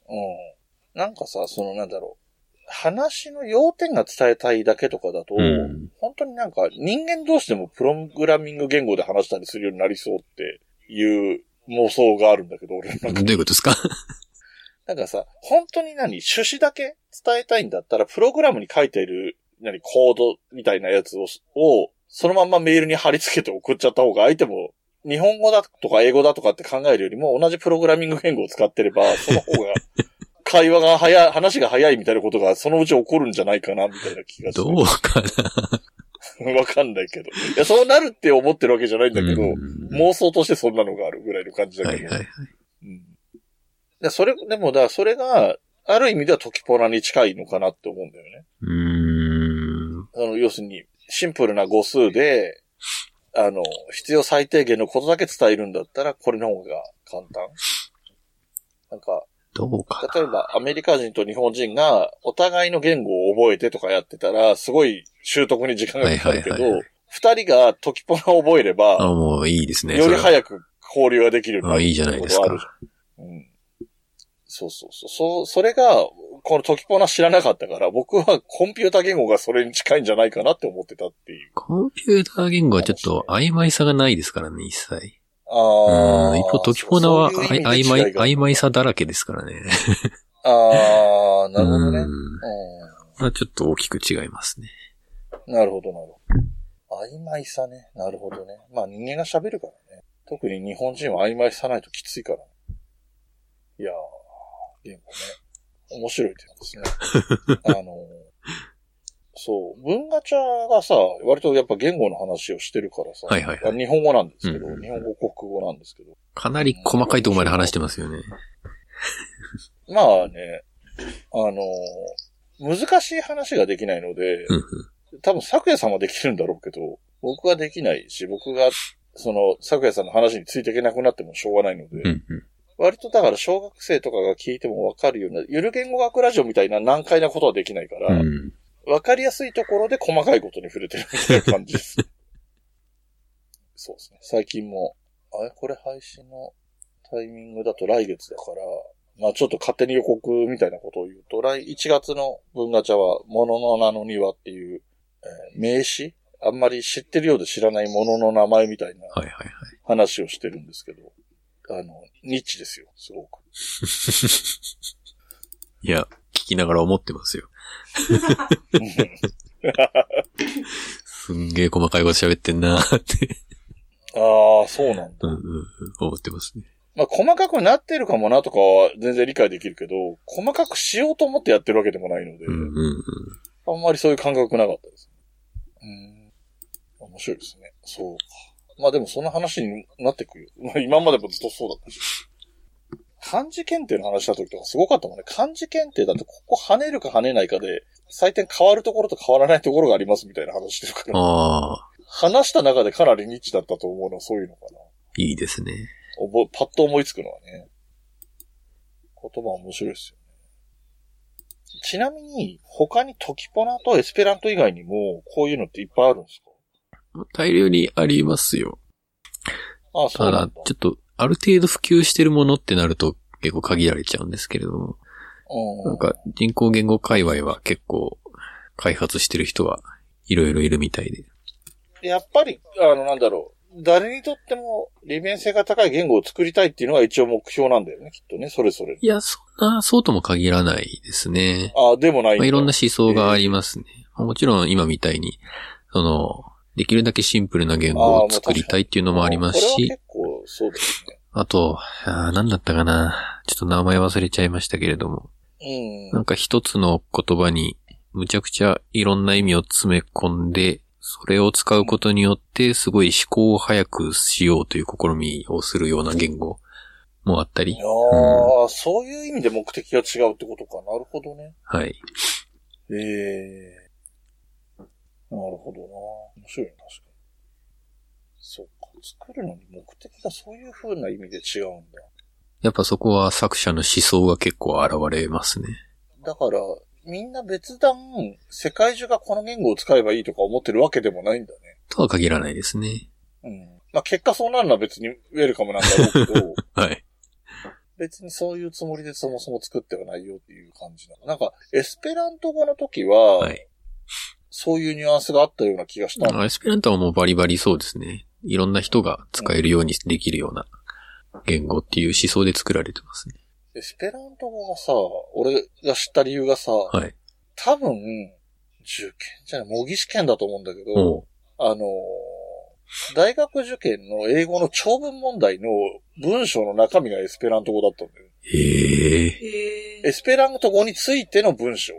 うん。なんかさ、そのなんだろう。話の要点が伝えたいだけとかだと、うん本当になんか人間同士でもプログラミング言語で話したりするようになりそうっていう妄想があるんだけど、俺の。どういうことですか？[laughs] なんかさ、本当に何？趣旨だけ？伝えたいんだったら、プログラムに書いている、何、コードみたいなやつを、を、そのまんまメールに貼り付けて送っちゃった方が相手も、日本語だとか英語だとかって考えるよりも、同じプログラミング言語を使ってれば、その方が、会話が早い、話が早いみたいなことがそのうち起こるんじゃないかな、みたいな気がする。どうかなわかんないけど。いや、そうなるって思ってるわけじゃないんだけど、うん妄想としてそんなのがあるぐらいの感じだけど。はいはいはい。うん。でそれ、でも、だからそれが、ある意味ではトキポナに近いのかなって思うんだよね。うーん。あの、要するに、シンプルな語数で、あの、必要最低限のことだけ伝えるんだったら、これの方が簡単。なんか、どうかな。例えばアメリカ人と日本人がお互いの言語を覚えてとかやってたら、すごい習得に時間がかかるけはいはいはいど、二人がトキポナを覚えれあ、ば、もういいですね。より早く交流ができるようになるあいいじゃないですか。うん。そうそうそう。そう、それが、このトキポナ知らなかったから、僕はコンピュータ言語がそれに近いんじゃないかなって思ってたっていう。コンピューター言語はちょっと曖昧さがないですからね、一切。ああ。うん。一方、トキポナはそういう曖昧、曖昧さだらけですからね。ああ、なるほどね。うん。ちょっと大きく違いますね。ん。なるほど、なるほど。曖昧さね。なるほどね。まあ人間が喋るからね。特に日本人は曖昧さないときついから。いやー、言語ね。面白い点ですね。あの、そう、文ガチャがさ、割とやっぱ言語の話をしてるからさ、はいはいはい日本語なんですけど、うん日本語国語なんですけど、かなり細かいところまで話してますよね。[laughs] まあね、あの、難しい話ができないので、うんうん。多分、咲夜さんはできるんだろうけど、僕はできないし、僕が、その、咲夜さんの話についていけなくなってもしょうがないので、うんうん。割とだから小学生とかが聞いてもわかるような、ゆる言語学ラジオみたいな難解なことはできないから、うん。わかりやすいところで細かいことに触れてるみたいな感じです。[laughs] そうですね。最近も、あれ？これ配信のタイミングだと来月だから、まあちょっと勝手に予告みたいなことを言うと、来1月の文ガチャは、ものの名の庭っていう、えー名詞？あんまり知ってるようで知らないものの名前みたいなはいはいはい。話をしてるんですけど、あの、ニッチですよ、すごく。[laughs] いや、聞きながら思ってますよ。すんげえ細かいこと喋ってんなーって、ああ、そうなんだ。うんうんうん、思ってますね。まあ、細かくなってるかもなとかは全然理解できるけど、細かくしようと思ってやってるわけでもないので、うんうんうん。あんまりそういう感覚なかったです。うん。面白いですね。そうか。まあでもその話になってくよ。[laughs] まあ今までもずっとそうだったし。漢字検定の話した時とかすごかったもんね。漢字検定だとここ跳ねるか跳ねないかで、採点変わるところと変わらないところがありますみたいな話してるから。ああ、話した中でかなりニッチだったと思うのはそういうのかな。いいですね。おぼパッと思いつくのはね。言葉面白いですよね。ちなみに、他にトキポナとエスペラント以外にも、こういうのっていっぱいあるんですか？大量にありますよ。ああ、そうただなんだ。、ちょっと、ある程度普及してるものってなると結構限られちゃうんですけれども、うんなんか人工言語界隈は結構開発してる人はいろいろいるみたいで。やっぱり、あの、なんだろう。誰にとっても利便性が高い言語を作りたいっていうのが一応目標なんだよね、きっとね、それぞれ。いや、そんな、そうとも限らないですね。ああ、でもない。まあ、いろんな思想がありますね。もちろん今みたいに、その、できるだけシンプルな言語を作りたいっていうのもありますし。あと、何だったかな。ちょっと名前忘れちゃいましたけれども、うん。なんか一つの言葉にむちゃくちゃいろんな意味を詰め込んで、それを使うことによってすごい思考を早くしようという試みをするような言語もあったり。ああ、そういう意味で目的が違うってことか。なるほどね。はい。ええなるほどな。面白いね、確かに。そうか。作るのに目的がそういう風な意味で違うんだ。やっぱそこは作者の思想が結構現れますね。だから、みんな別段、世界中がこの言語を使えばいいとか思ってるわけでもないんだね。とは限らないですね。うん。まあ結果そうなるのは別にウェルカムなんだろうけど、[laughs] はい。別にそういうつもりでそもそも作ってはないよっていう感じなの。なんか、エスペラント語の時は、はい。そういうニュアンスがあったような気がしたエスペラントはもうバリバリそうですね。いろんな人が使えるようにできるような言語っていう思想で作られてますね。エスペラント語がさ、俺が知った理由がさ、はい。多分、受験じゃない、模擬試験だと思うんだけど、あのー大学受験の英語の長文問題の文章の中身がエスペラント語だったんだよ。へえ。へえ。エスペラント語についての文章。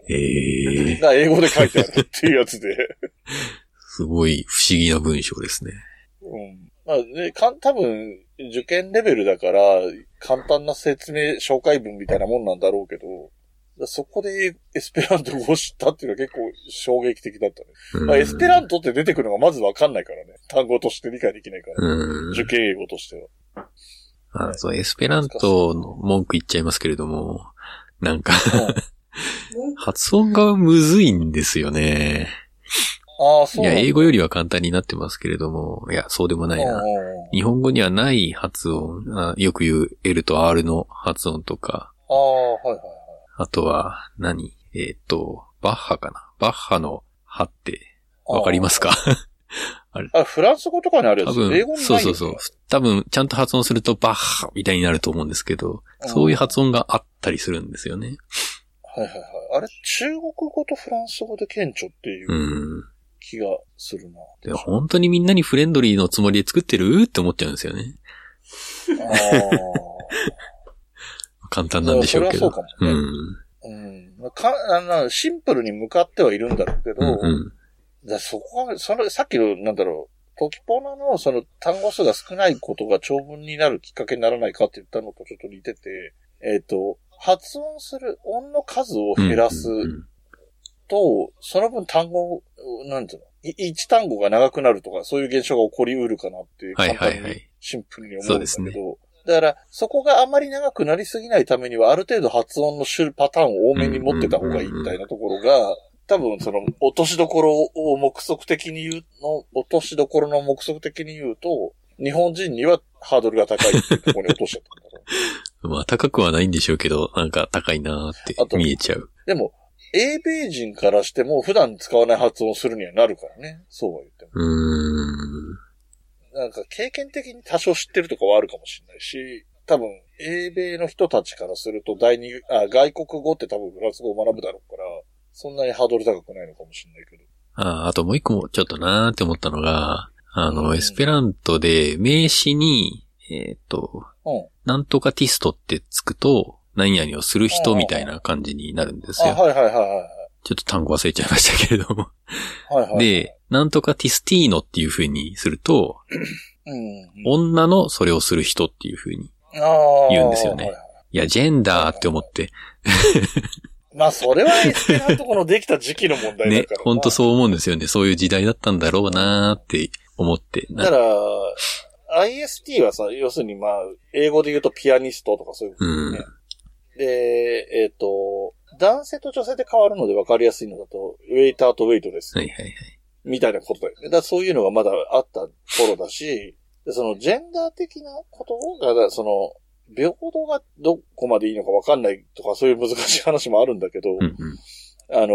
が英語で書いてあるっていうやつで、すごい不思議な文章ですね。うん。まあ、ね、かん、多分、受験レベルだから、簡単な説明、紹介文みたいなもんなんだろうけど、そこでエスペラント語を知ったっていうのは結構衝撃的だったね。うんまあ、エスペラントって出てくるのがまずわかんないからね。単語として理解できないから。うん。受験英語としては。あそう、エスペラントの文句言っちゃいますけれども、なんか、発音がむずいんですよね。ああ、そいうや、なんだ英語よりは簡単になってますけれども、いや、そうでもないな。日本語にはない発音、あよく言う L と R の発音とか、ああ、はいはいはい。あとは何、えっ、と、バッハかな？バッハのハってわかりますか？あ、[laughs] フランス語とかにあるやつ？多分英語そうそうそう。多分、ちゃんと発音するとバッハみたいになると思うんですけど、そういう発音があったりするんですよね。はいはいはい。あれ、中国語とフランス語で顕著っていううん。気がするな。で本当にみんなにフレンドリーのつもりで作ってる？って思っちゃうんですよね。あ簡単なんでしょうけど。それはそうかもねうん。あ。うん。かあのシンプルに向かってはいるんだろうけど、うんうん。だそこが、その、さっきの、なんだろう、トキポナのその単語数が少ないことが長文になるきっかけにならないかって言ったのとちょっと似てて、えっ、と、発音する音の数を減らすうんうんと、その分単語、なんていうの、い一単語が長くなるとか、そういう現象が起こりうるかなっていう、はいはいはい簡単にシンプルに思うんだけど、だから、そこがあまり長くなりすぎないためには、ある程度発音の種類、パターンを多めに持ってた方がいいみたいなところが、多分その、落としどころを目測的に言うの、落としどころの目測的に言うと、日本人にはハードルが高いっていうところに落としちゃったんだろう。[laughs] まあ高くはないんでしょうけど、なんか高いなーって見えちゃう。でも、英米人からしても普段使わない発音をするにはなるからね。そうは言っても。うーん。なんか経験的に多少知ってるとかはあるかもしれないし、多分、英米の人たちからすると第二、あ、外国語って多分フランス語を学ぶだろうから、そんなにハードル高くないのかもしれないけど。ああともう一個もちょっとなーって思ったのが、あの、うんエスペラントで名詞に、えっ、と、うん。なんとかティストってつくと、何々をする人みたいな感じになるんですあ、よ。はいはいはいはいちょっと単語忘れちゃいましたけれども。はい。はいはい。で、、なんとかティスティーノっていう風にすると、うん。女のそれをする人っていう風に。言うんですよねはいや、ジェンダーって思って。[laughs] まあ、それはエスペラント語のできた時期の問題だねから、な。ほんとそう思うんですよね。そういう時代だったんだろうなーって思って。なだから、IST はさ、要するにまあ、英語で言うとピアニストとかそういうことうん。ね。で、えっ、と、男性と女性で変わるので分かりやすいのだと、ウェイターとウェイトです。はいはいはい。みたいなことだよね。だそういうのがまだあった頃だし、でそのジェンダー的なことが、その、平等がどこまでいいのか分かんないとかそういう難しい話もあるんだけど、うんうん。あのー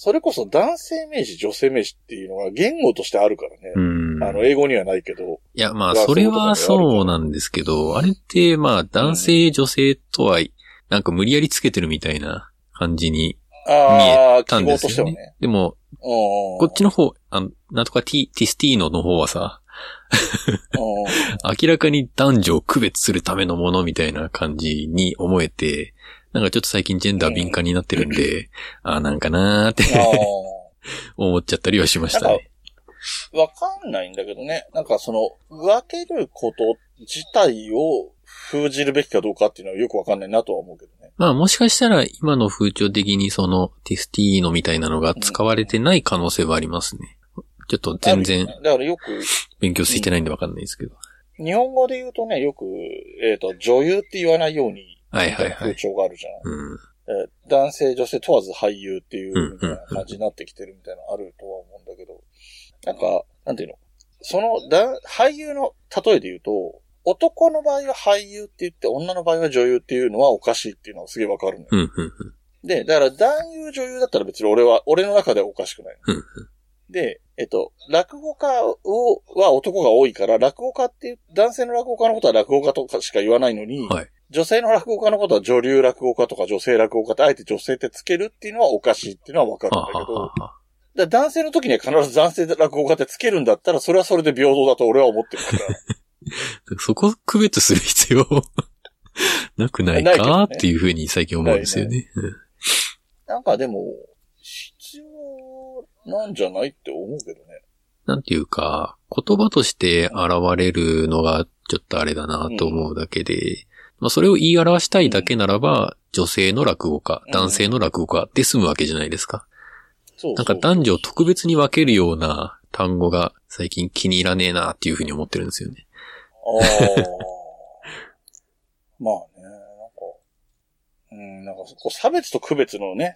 それこそ男性名詞、女性名詞っていうのが言語としてあるからね。うん。あの、英語にはないけど。いや、まあ、それはそうなんですけど、あれって、まあ、男性、女性とは、なんか無理やりつけてるみたいな感じにああ、たんですよね。ね。でも、ここっちの方、あのなんとかティティスティーノの方はさ、[laughs] 明らかに男女を区別するためのものみたいな感じに思えて、なんかちょっと最近ジェンダー敏感になってるんで、ああ、なんかなーってあ [laughs] 思っちゃったりはしましたね。あ。わかんないんだけどね。なんかその、分けること自体を封じるべきかどうかっていうのはよくわかんないなとは思うけどね。まあもしかしたら今の風潮的にそのティスティーノみたいなのが使われてない可能性はありますね。ちょっと全然だからよく、勉強してないんでわかんないですけど。日本語で言うとね、よく、えっ、と、女優って言わないように、はいはいはい風潮があるじゃん。うん。えー男性、女性問わず俳優っていうみたいな感じになってきてるみたいなのあるとは思うんだけど、なんか、なんていうの？その、だ俳優の例えで言うと、男の場合は俳優って言って、女の場合は女優っていうのはおかしいっていうのがすげえわかるのよ。うん、うん、うん。で、だから男優女優だったら別に俺は、俺の中ではおかしくないの。うんで、えっと、落語家を、は男が多いから、落語家っていう、男性の落語家のことは落語家とかしか言わないのに、はい女性の落語家のことは女流落語家とか女性落語家って、あえて女性ってつけるっていうのはおかしいっていうのはわかるんだけど、あはあはあ、だから男性の時には必ず男性落語家ってつけるんだったら、それはそれで平等だと俺は思ってるから。[laughs] [laughs] そこ区別する必要 [laughs] なくないかっていうふうに最近思うんですよね。うんなんかでも、必要なんじゃないって思うけどね。なんていうか、言葉として現れるのがちょっとあれだなと思うだけで、まあそれを言い表したいだけならば、女性の落語家、うん男性の落語家で済むわけじゃないですか。そうなんか男女を特別に分けるような単語が最近気に入らねえなっていうふうに思ってるんですよね。ああ。まあね、なんか、うん、なんか、こう差別と区別のね、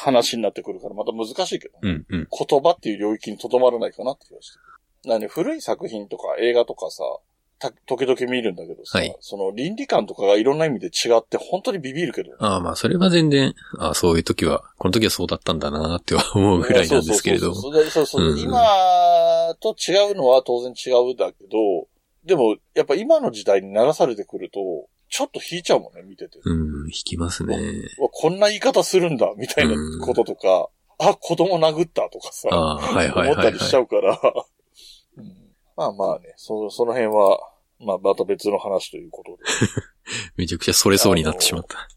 話になってくるからまた難しいけど、うんうん。言葉っていう領域にとどまらないかなって気がしてる。なんで古い作品とか映画とかさ、た時々見るんだけどさ、はいその倫理観とかがいろんな意味で違って本当にビビるけど。ああまあそれは全然、ああそういう時は、この時はそうだったんだなっては思うぐらいなんですけれども。そうそうそうそうそううん今と違うのは当然違うんだけど、でも、やっぱ今の時代にならされてくると、ちょっと引いちゃうもんね、見てて。うん、引きますね。こんな言い方するんだ、みたいなこととか、あ、子供殴ったとかさ、ああ、はいはい思ったりしちゃうから、うんまあまあね、そその辺は、まあまた別の話ということで。い。[laughs] めちゃくちゃそれそうになってしまった。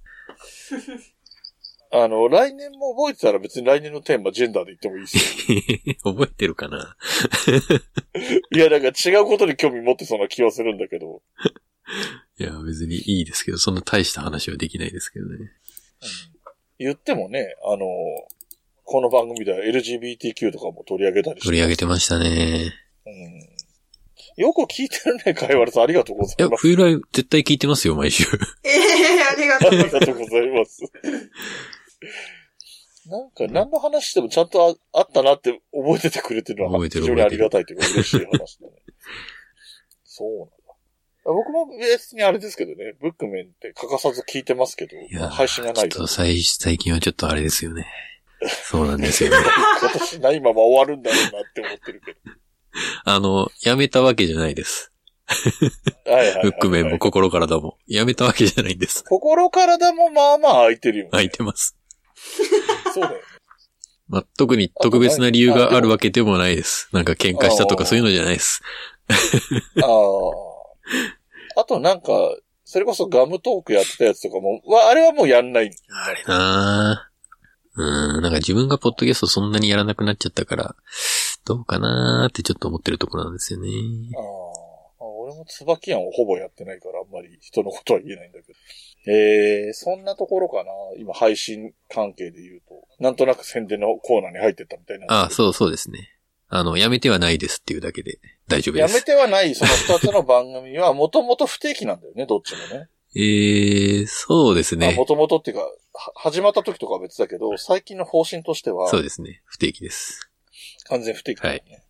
あの、来年も覚えてたら別に来年のテーマジェンダーで言ってもいいですよ。[laughs] 覚えてるかな？[laughs] いや、なんか違うことに興味持ってそうな気はするんだけど。いや、別にいいですけど、そんな大した話はできないですけどね。言ってもね、あの、この番組では LGBTQ とかも取り上げたりして。取り上げてましたね。うんよく聞いてるね、かいわれさん。ありがとうございや、います。冬来絶対聞いてますよ、毎週。ええありがとありうございがとうございます。[laughs] なんか、何の話してもちゃんとああったなって覚えててくれてるのは非常にありがたいというか嬉しい話だね。そうなんだ。僕も別にあれですけどね、ブックメンって欠かさず聞いてますけど、や配信がないからちょっと最最近はちょっとあれですよね。[laughs] そうなんですよね。今年ないまま終わるんだろうなって思ってるけど。あの、やめたわけじゃないです。ブックメンも心からだも。やめたわけじゃないんです。心体もまあまあ空いてるよね。空いてます。[laughs] そうだよね。まあ、特に特別な理由があるわけでもないです。なんか喧嘩したとかそういうのじゃないです。ああ。あとなんか、それこそガムトークやってたやつとかも、わあれはもうやんない。あれなぁ。うーん、なんか自分がポッドキャストそんなにやらなくなっちゃったから、どうかなーってちょっと思ってるところなんですよね。あ椿庵をほぼやってないから、あんまり人のことは言えないんだけど。ええそんなところかな。今配信関係で言うと。なんとなく宣伝のコーナーに入ってったみたいな。ああ、そうそうですね。あの、やめてはないですっていうだけで大丈夫です。やめてはない、その [laughs] 二つの番組は、もともと不定期なんだよね、どっちもね。えー、そうですねも。ともとっていうか、は始まった時とかは別だけど、最近の方針としては、そうですね。不定期です。完全不定期だよね。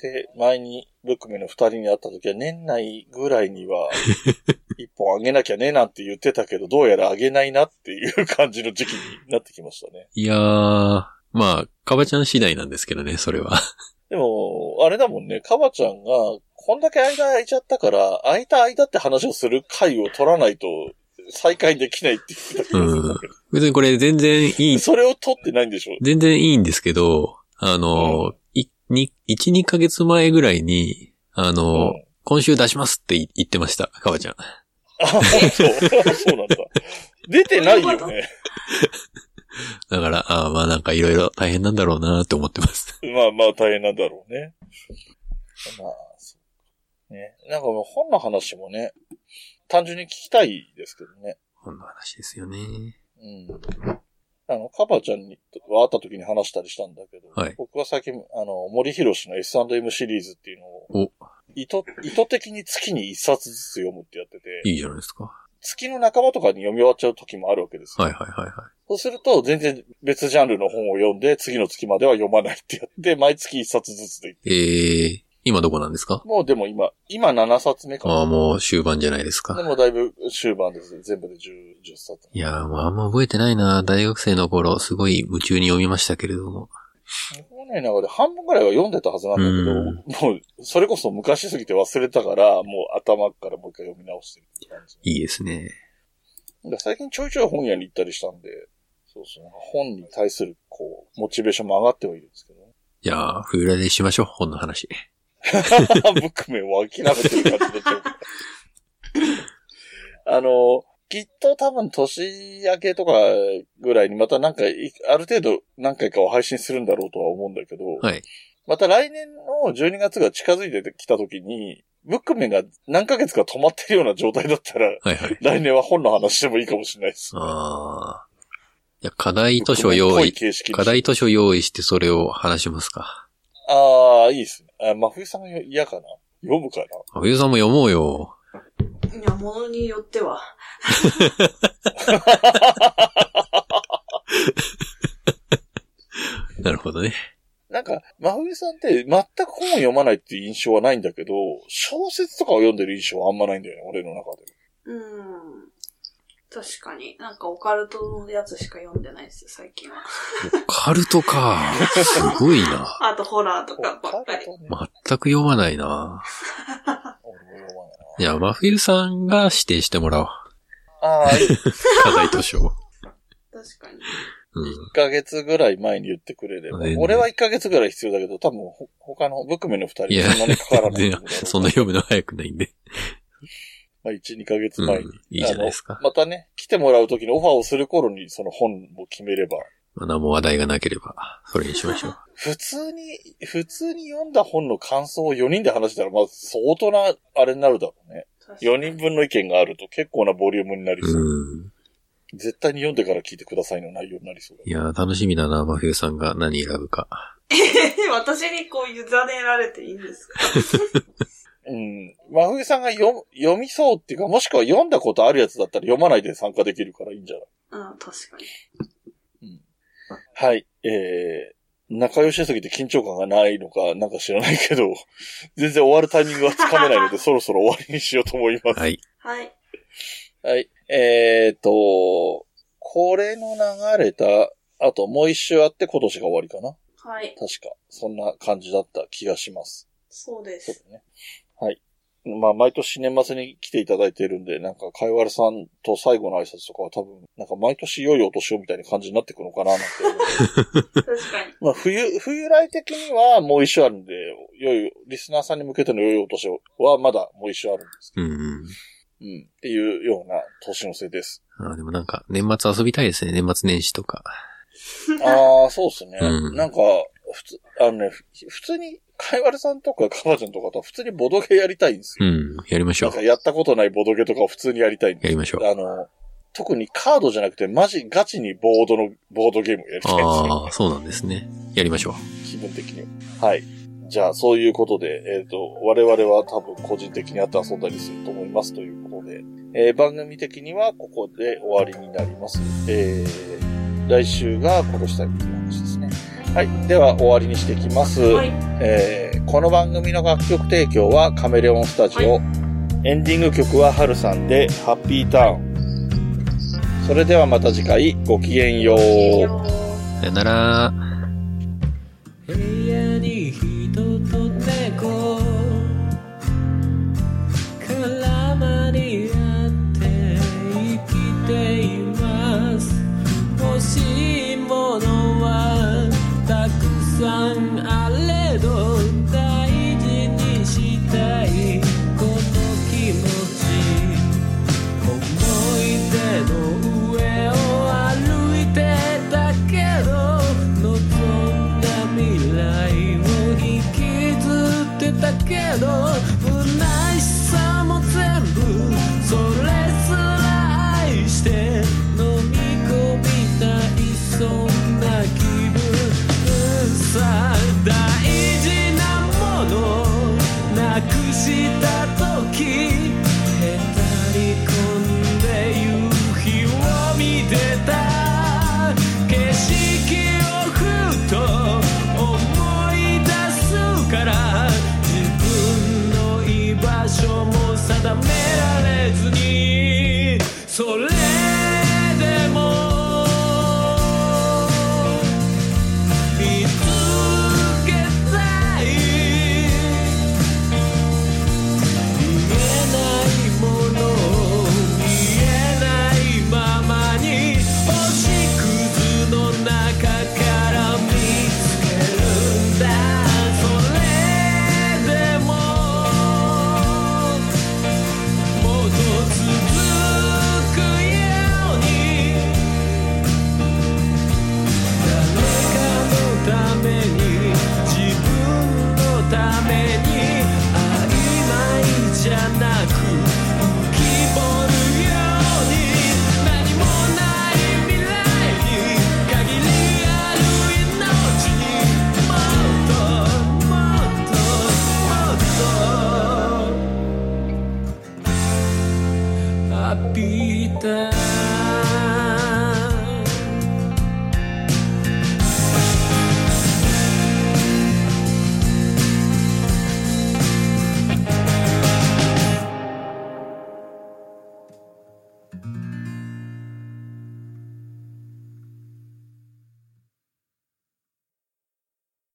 で、前にブックメンの二人に会った時は年内ぐらいには [laughs] 一本あげなきゃねなんて言ってたけど、どうやらあげないなっていう感じの時期になってきましたね。いやー、まあ、かばちゃん次第なんですけどね、それは。[laughs] でも、あれだもんね、かばちゃんが、こんだけ間空いちゃったから、空いた間って話をする回を取らないと再開できないって言ってた気がするん。別にこれ全然いい、それを取ってないんでしょ全然いいんですけど、あの、い、に、1、2ヶ月前ぐらいに、あの、うん今週出しますって言言ってました、かばちゃん。あ、そう。そうなんだ。出てないよね。だから、ああまあなんかいろいろ大変なんだろうなって思ってます。まあまあ大変なんだろうね。まあ、そう。ね。なんかもう本の話もね、単純に聞きたいですけどね。こんな話ですよね。うん。あの、カバちゃんに会った時に話したりしたんだけど、はい僕は最近、あの、森博の S&M シリーズっていうのを、お、意図、意図的に月に一冊ずつ読むってやってて、いいじゃないですか。月の半ばとかに読み終わっちゃう時もあるわけですよ。はいはいはいはい。そうすると、全然別ジャンルの本を読んで、次の月までは読まないってやって、毎月一冊ずつで。えー、今どこなんですか？もうでも今、今7冊目かな。ああ、もう終盤じゃないですでか。もだいぶ終盤です。全部で 10, 10冊。いやー、もうあんま覚えてないな大学生の頃、すごい夢中に読みましたけれども。僕もね、中で半分くらいは読んでたはずなんだけど、もう、それこそ昔すぎて忘れたから、もう頭からもう一回読み直してるって感じ。いいですね。最近ちょいちょい本屋に行ったりしたんで、そうそう、本に対する、こう、モチベーションも上がってはいるんですけど、ね、じゃあ、冬来でしましょう、本の話。ブックメンを諦めてる感じになっちゃう。あの、きっと多分年明けとかぐらいにまたなんかい、ある程度何回かを配信するんだろうとは思うんだけど、はい。また来年の12月が近づいてきた時に、ブックメンが何ヶ月か止まってるような状態だったら、はいはい。来年は本の話してもいいかもしれないです。ああ。いや、課題図書用意、課題図書用意してそれを話しますか。ああ、いいですね。あ、真冬さんが嫌かな？読むかな？あ冬さんも読もうよ。いや、ものによっては。[laughs] なるほどね。なんか、真冬さんって全く本を読まないっていう印象はないんだけど、小説とかを読んでる印象はあんまないんだよね、俺の中で。うん。確かに。なんかオカルトのやつしか読んでないですよ、最近は。カルトか。すごいな。[laughs] あとホラーとかばっかり。ね、全く読まないな。俺も読まないいや、真冬さんが指定してもらおう。な。ああ、課題図書を。確かに。うん。1ヶ月ぐらい前に言ってくれれば。俺は1ヶ月ぐらい必要だけど、多分ほ他のブックメンの2いや人そんなにかからない全然そんな読むの早くないんで。まあ、1、2ヶ月うん前に。。いいじゃないですかまたね、来てもらう時にオファーをする頃にその本を決めれば。まあ、何も話題がなければ、それにしましょう。[laughs] 普通に、普通に読んだ本の感想を4人で話したら、まあ、相当な、あれになるだろうね。確かに4人分の意見があると結構なボリュームになりそう。うん。絶対に読んでから聞いてくださいの内容になりそうだ。いや、楽しみだな、真冬さんが何選ぶか。[laughs] 私にこう委ねられていいんですか？[laughs] うん。真冬さんが読読みそうっていうか、もしくは読んだことあるやつだったら読まないで参加できるからいいんじゃない？うん、確かに。はい。えー、仲良しすぎて緊張感がないのか、なんか知らないけど、[laughs] 全然終わるタイミングがつかめないので、[laughs] そろそろ終わりにしようと思います。はい。はい。はい。えーと、これの流れた、あともう一周あって今年が終わりかな？はい。確か。そんな感じだった気がします。そうです。そうだね。はい。まあ、毎年年末に来ていただいているんで、なんか、かいわれさんと最後の挨拶とかは多分、なんか毎年良いお年をみたいな感じになってくのかななんて思う。確かに。まあ、冬、冬来的にはもう一周あるんで、良い、リスナーさんに向けての良いお年はまだもう一周あるんですけうんうん。ど、うん。っていうような年の瀬です。あでもなんか、年末遊びたいですね。年末年始とか。ああ、そうですね。うんなんか、普通、あのね、ふ普通に、かいわれさんとかかばちゃんとかとは普通にボドゲやりたいんですよ。うん。やりましょうんなか。やったことないボドゲとかを普通にやりたいんですやりましょう。あの、特にカードじゃなくて、マジ、ガチにボードの、ボードゲームをやりたいんですよ。ああ、そうなんですね。やりましょう。気分的には。はい。じゃあ、そういうことで、えっ、と、我々は多分個人的にあって遊んだりすると思いますということで、えー番組的にはここで終わりになります。えー、来週が今年最後という話ですね。はい。では、終わりにしていきます。はい。えーこの番組の楽曲提供はカメレオンスタジオ。エンディング曲はハルさんでハッピーターン。それではまた次回ごきげんよう。さよなら。けど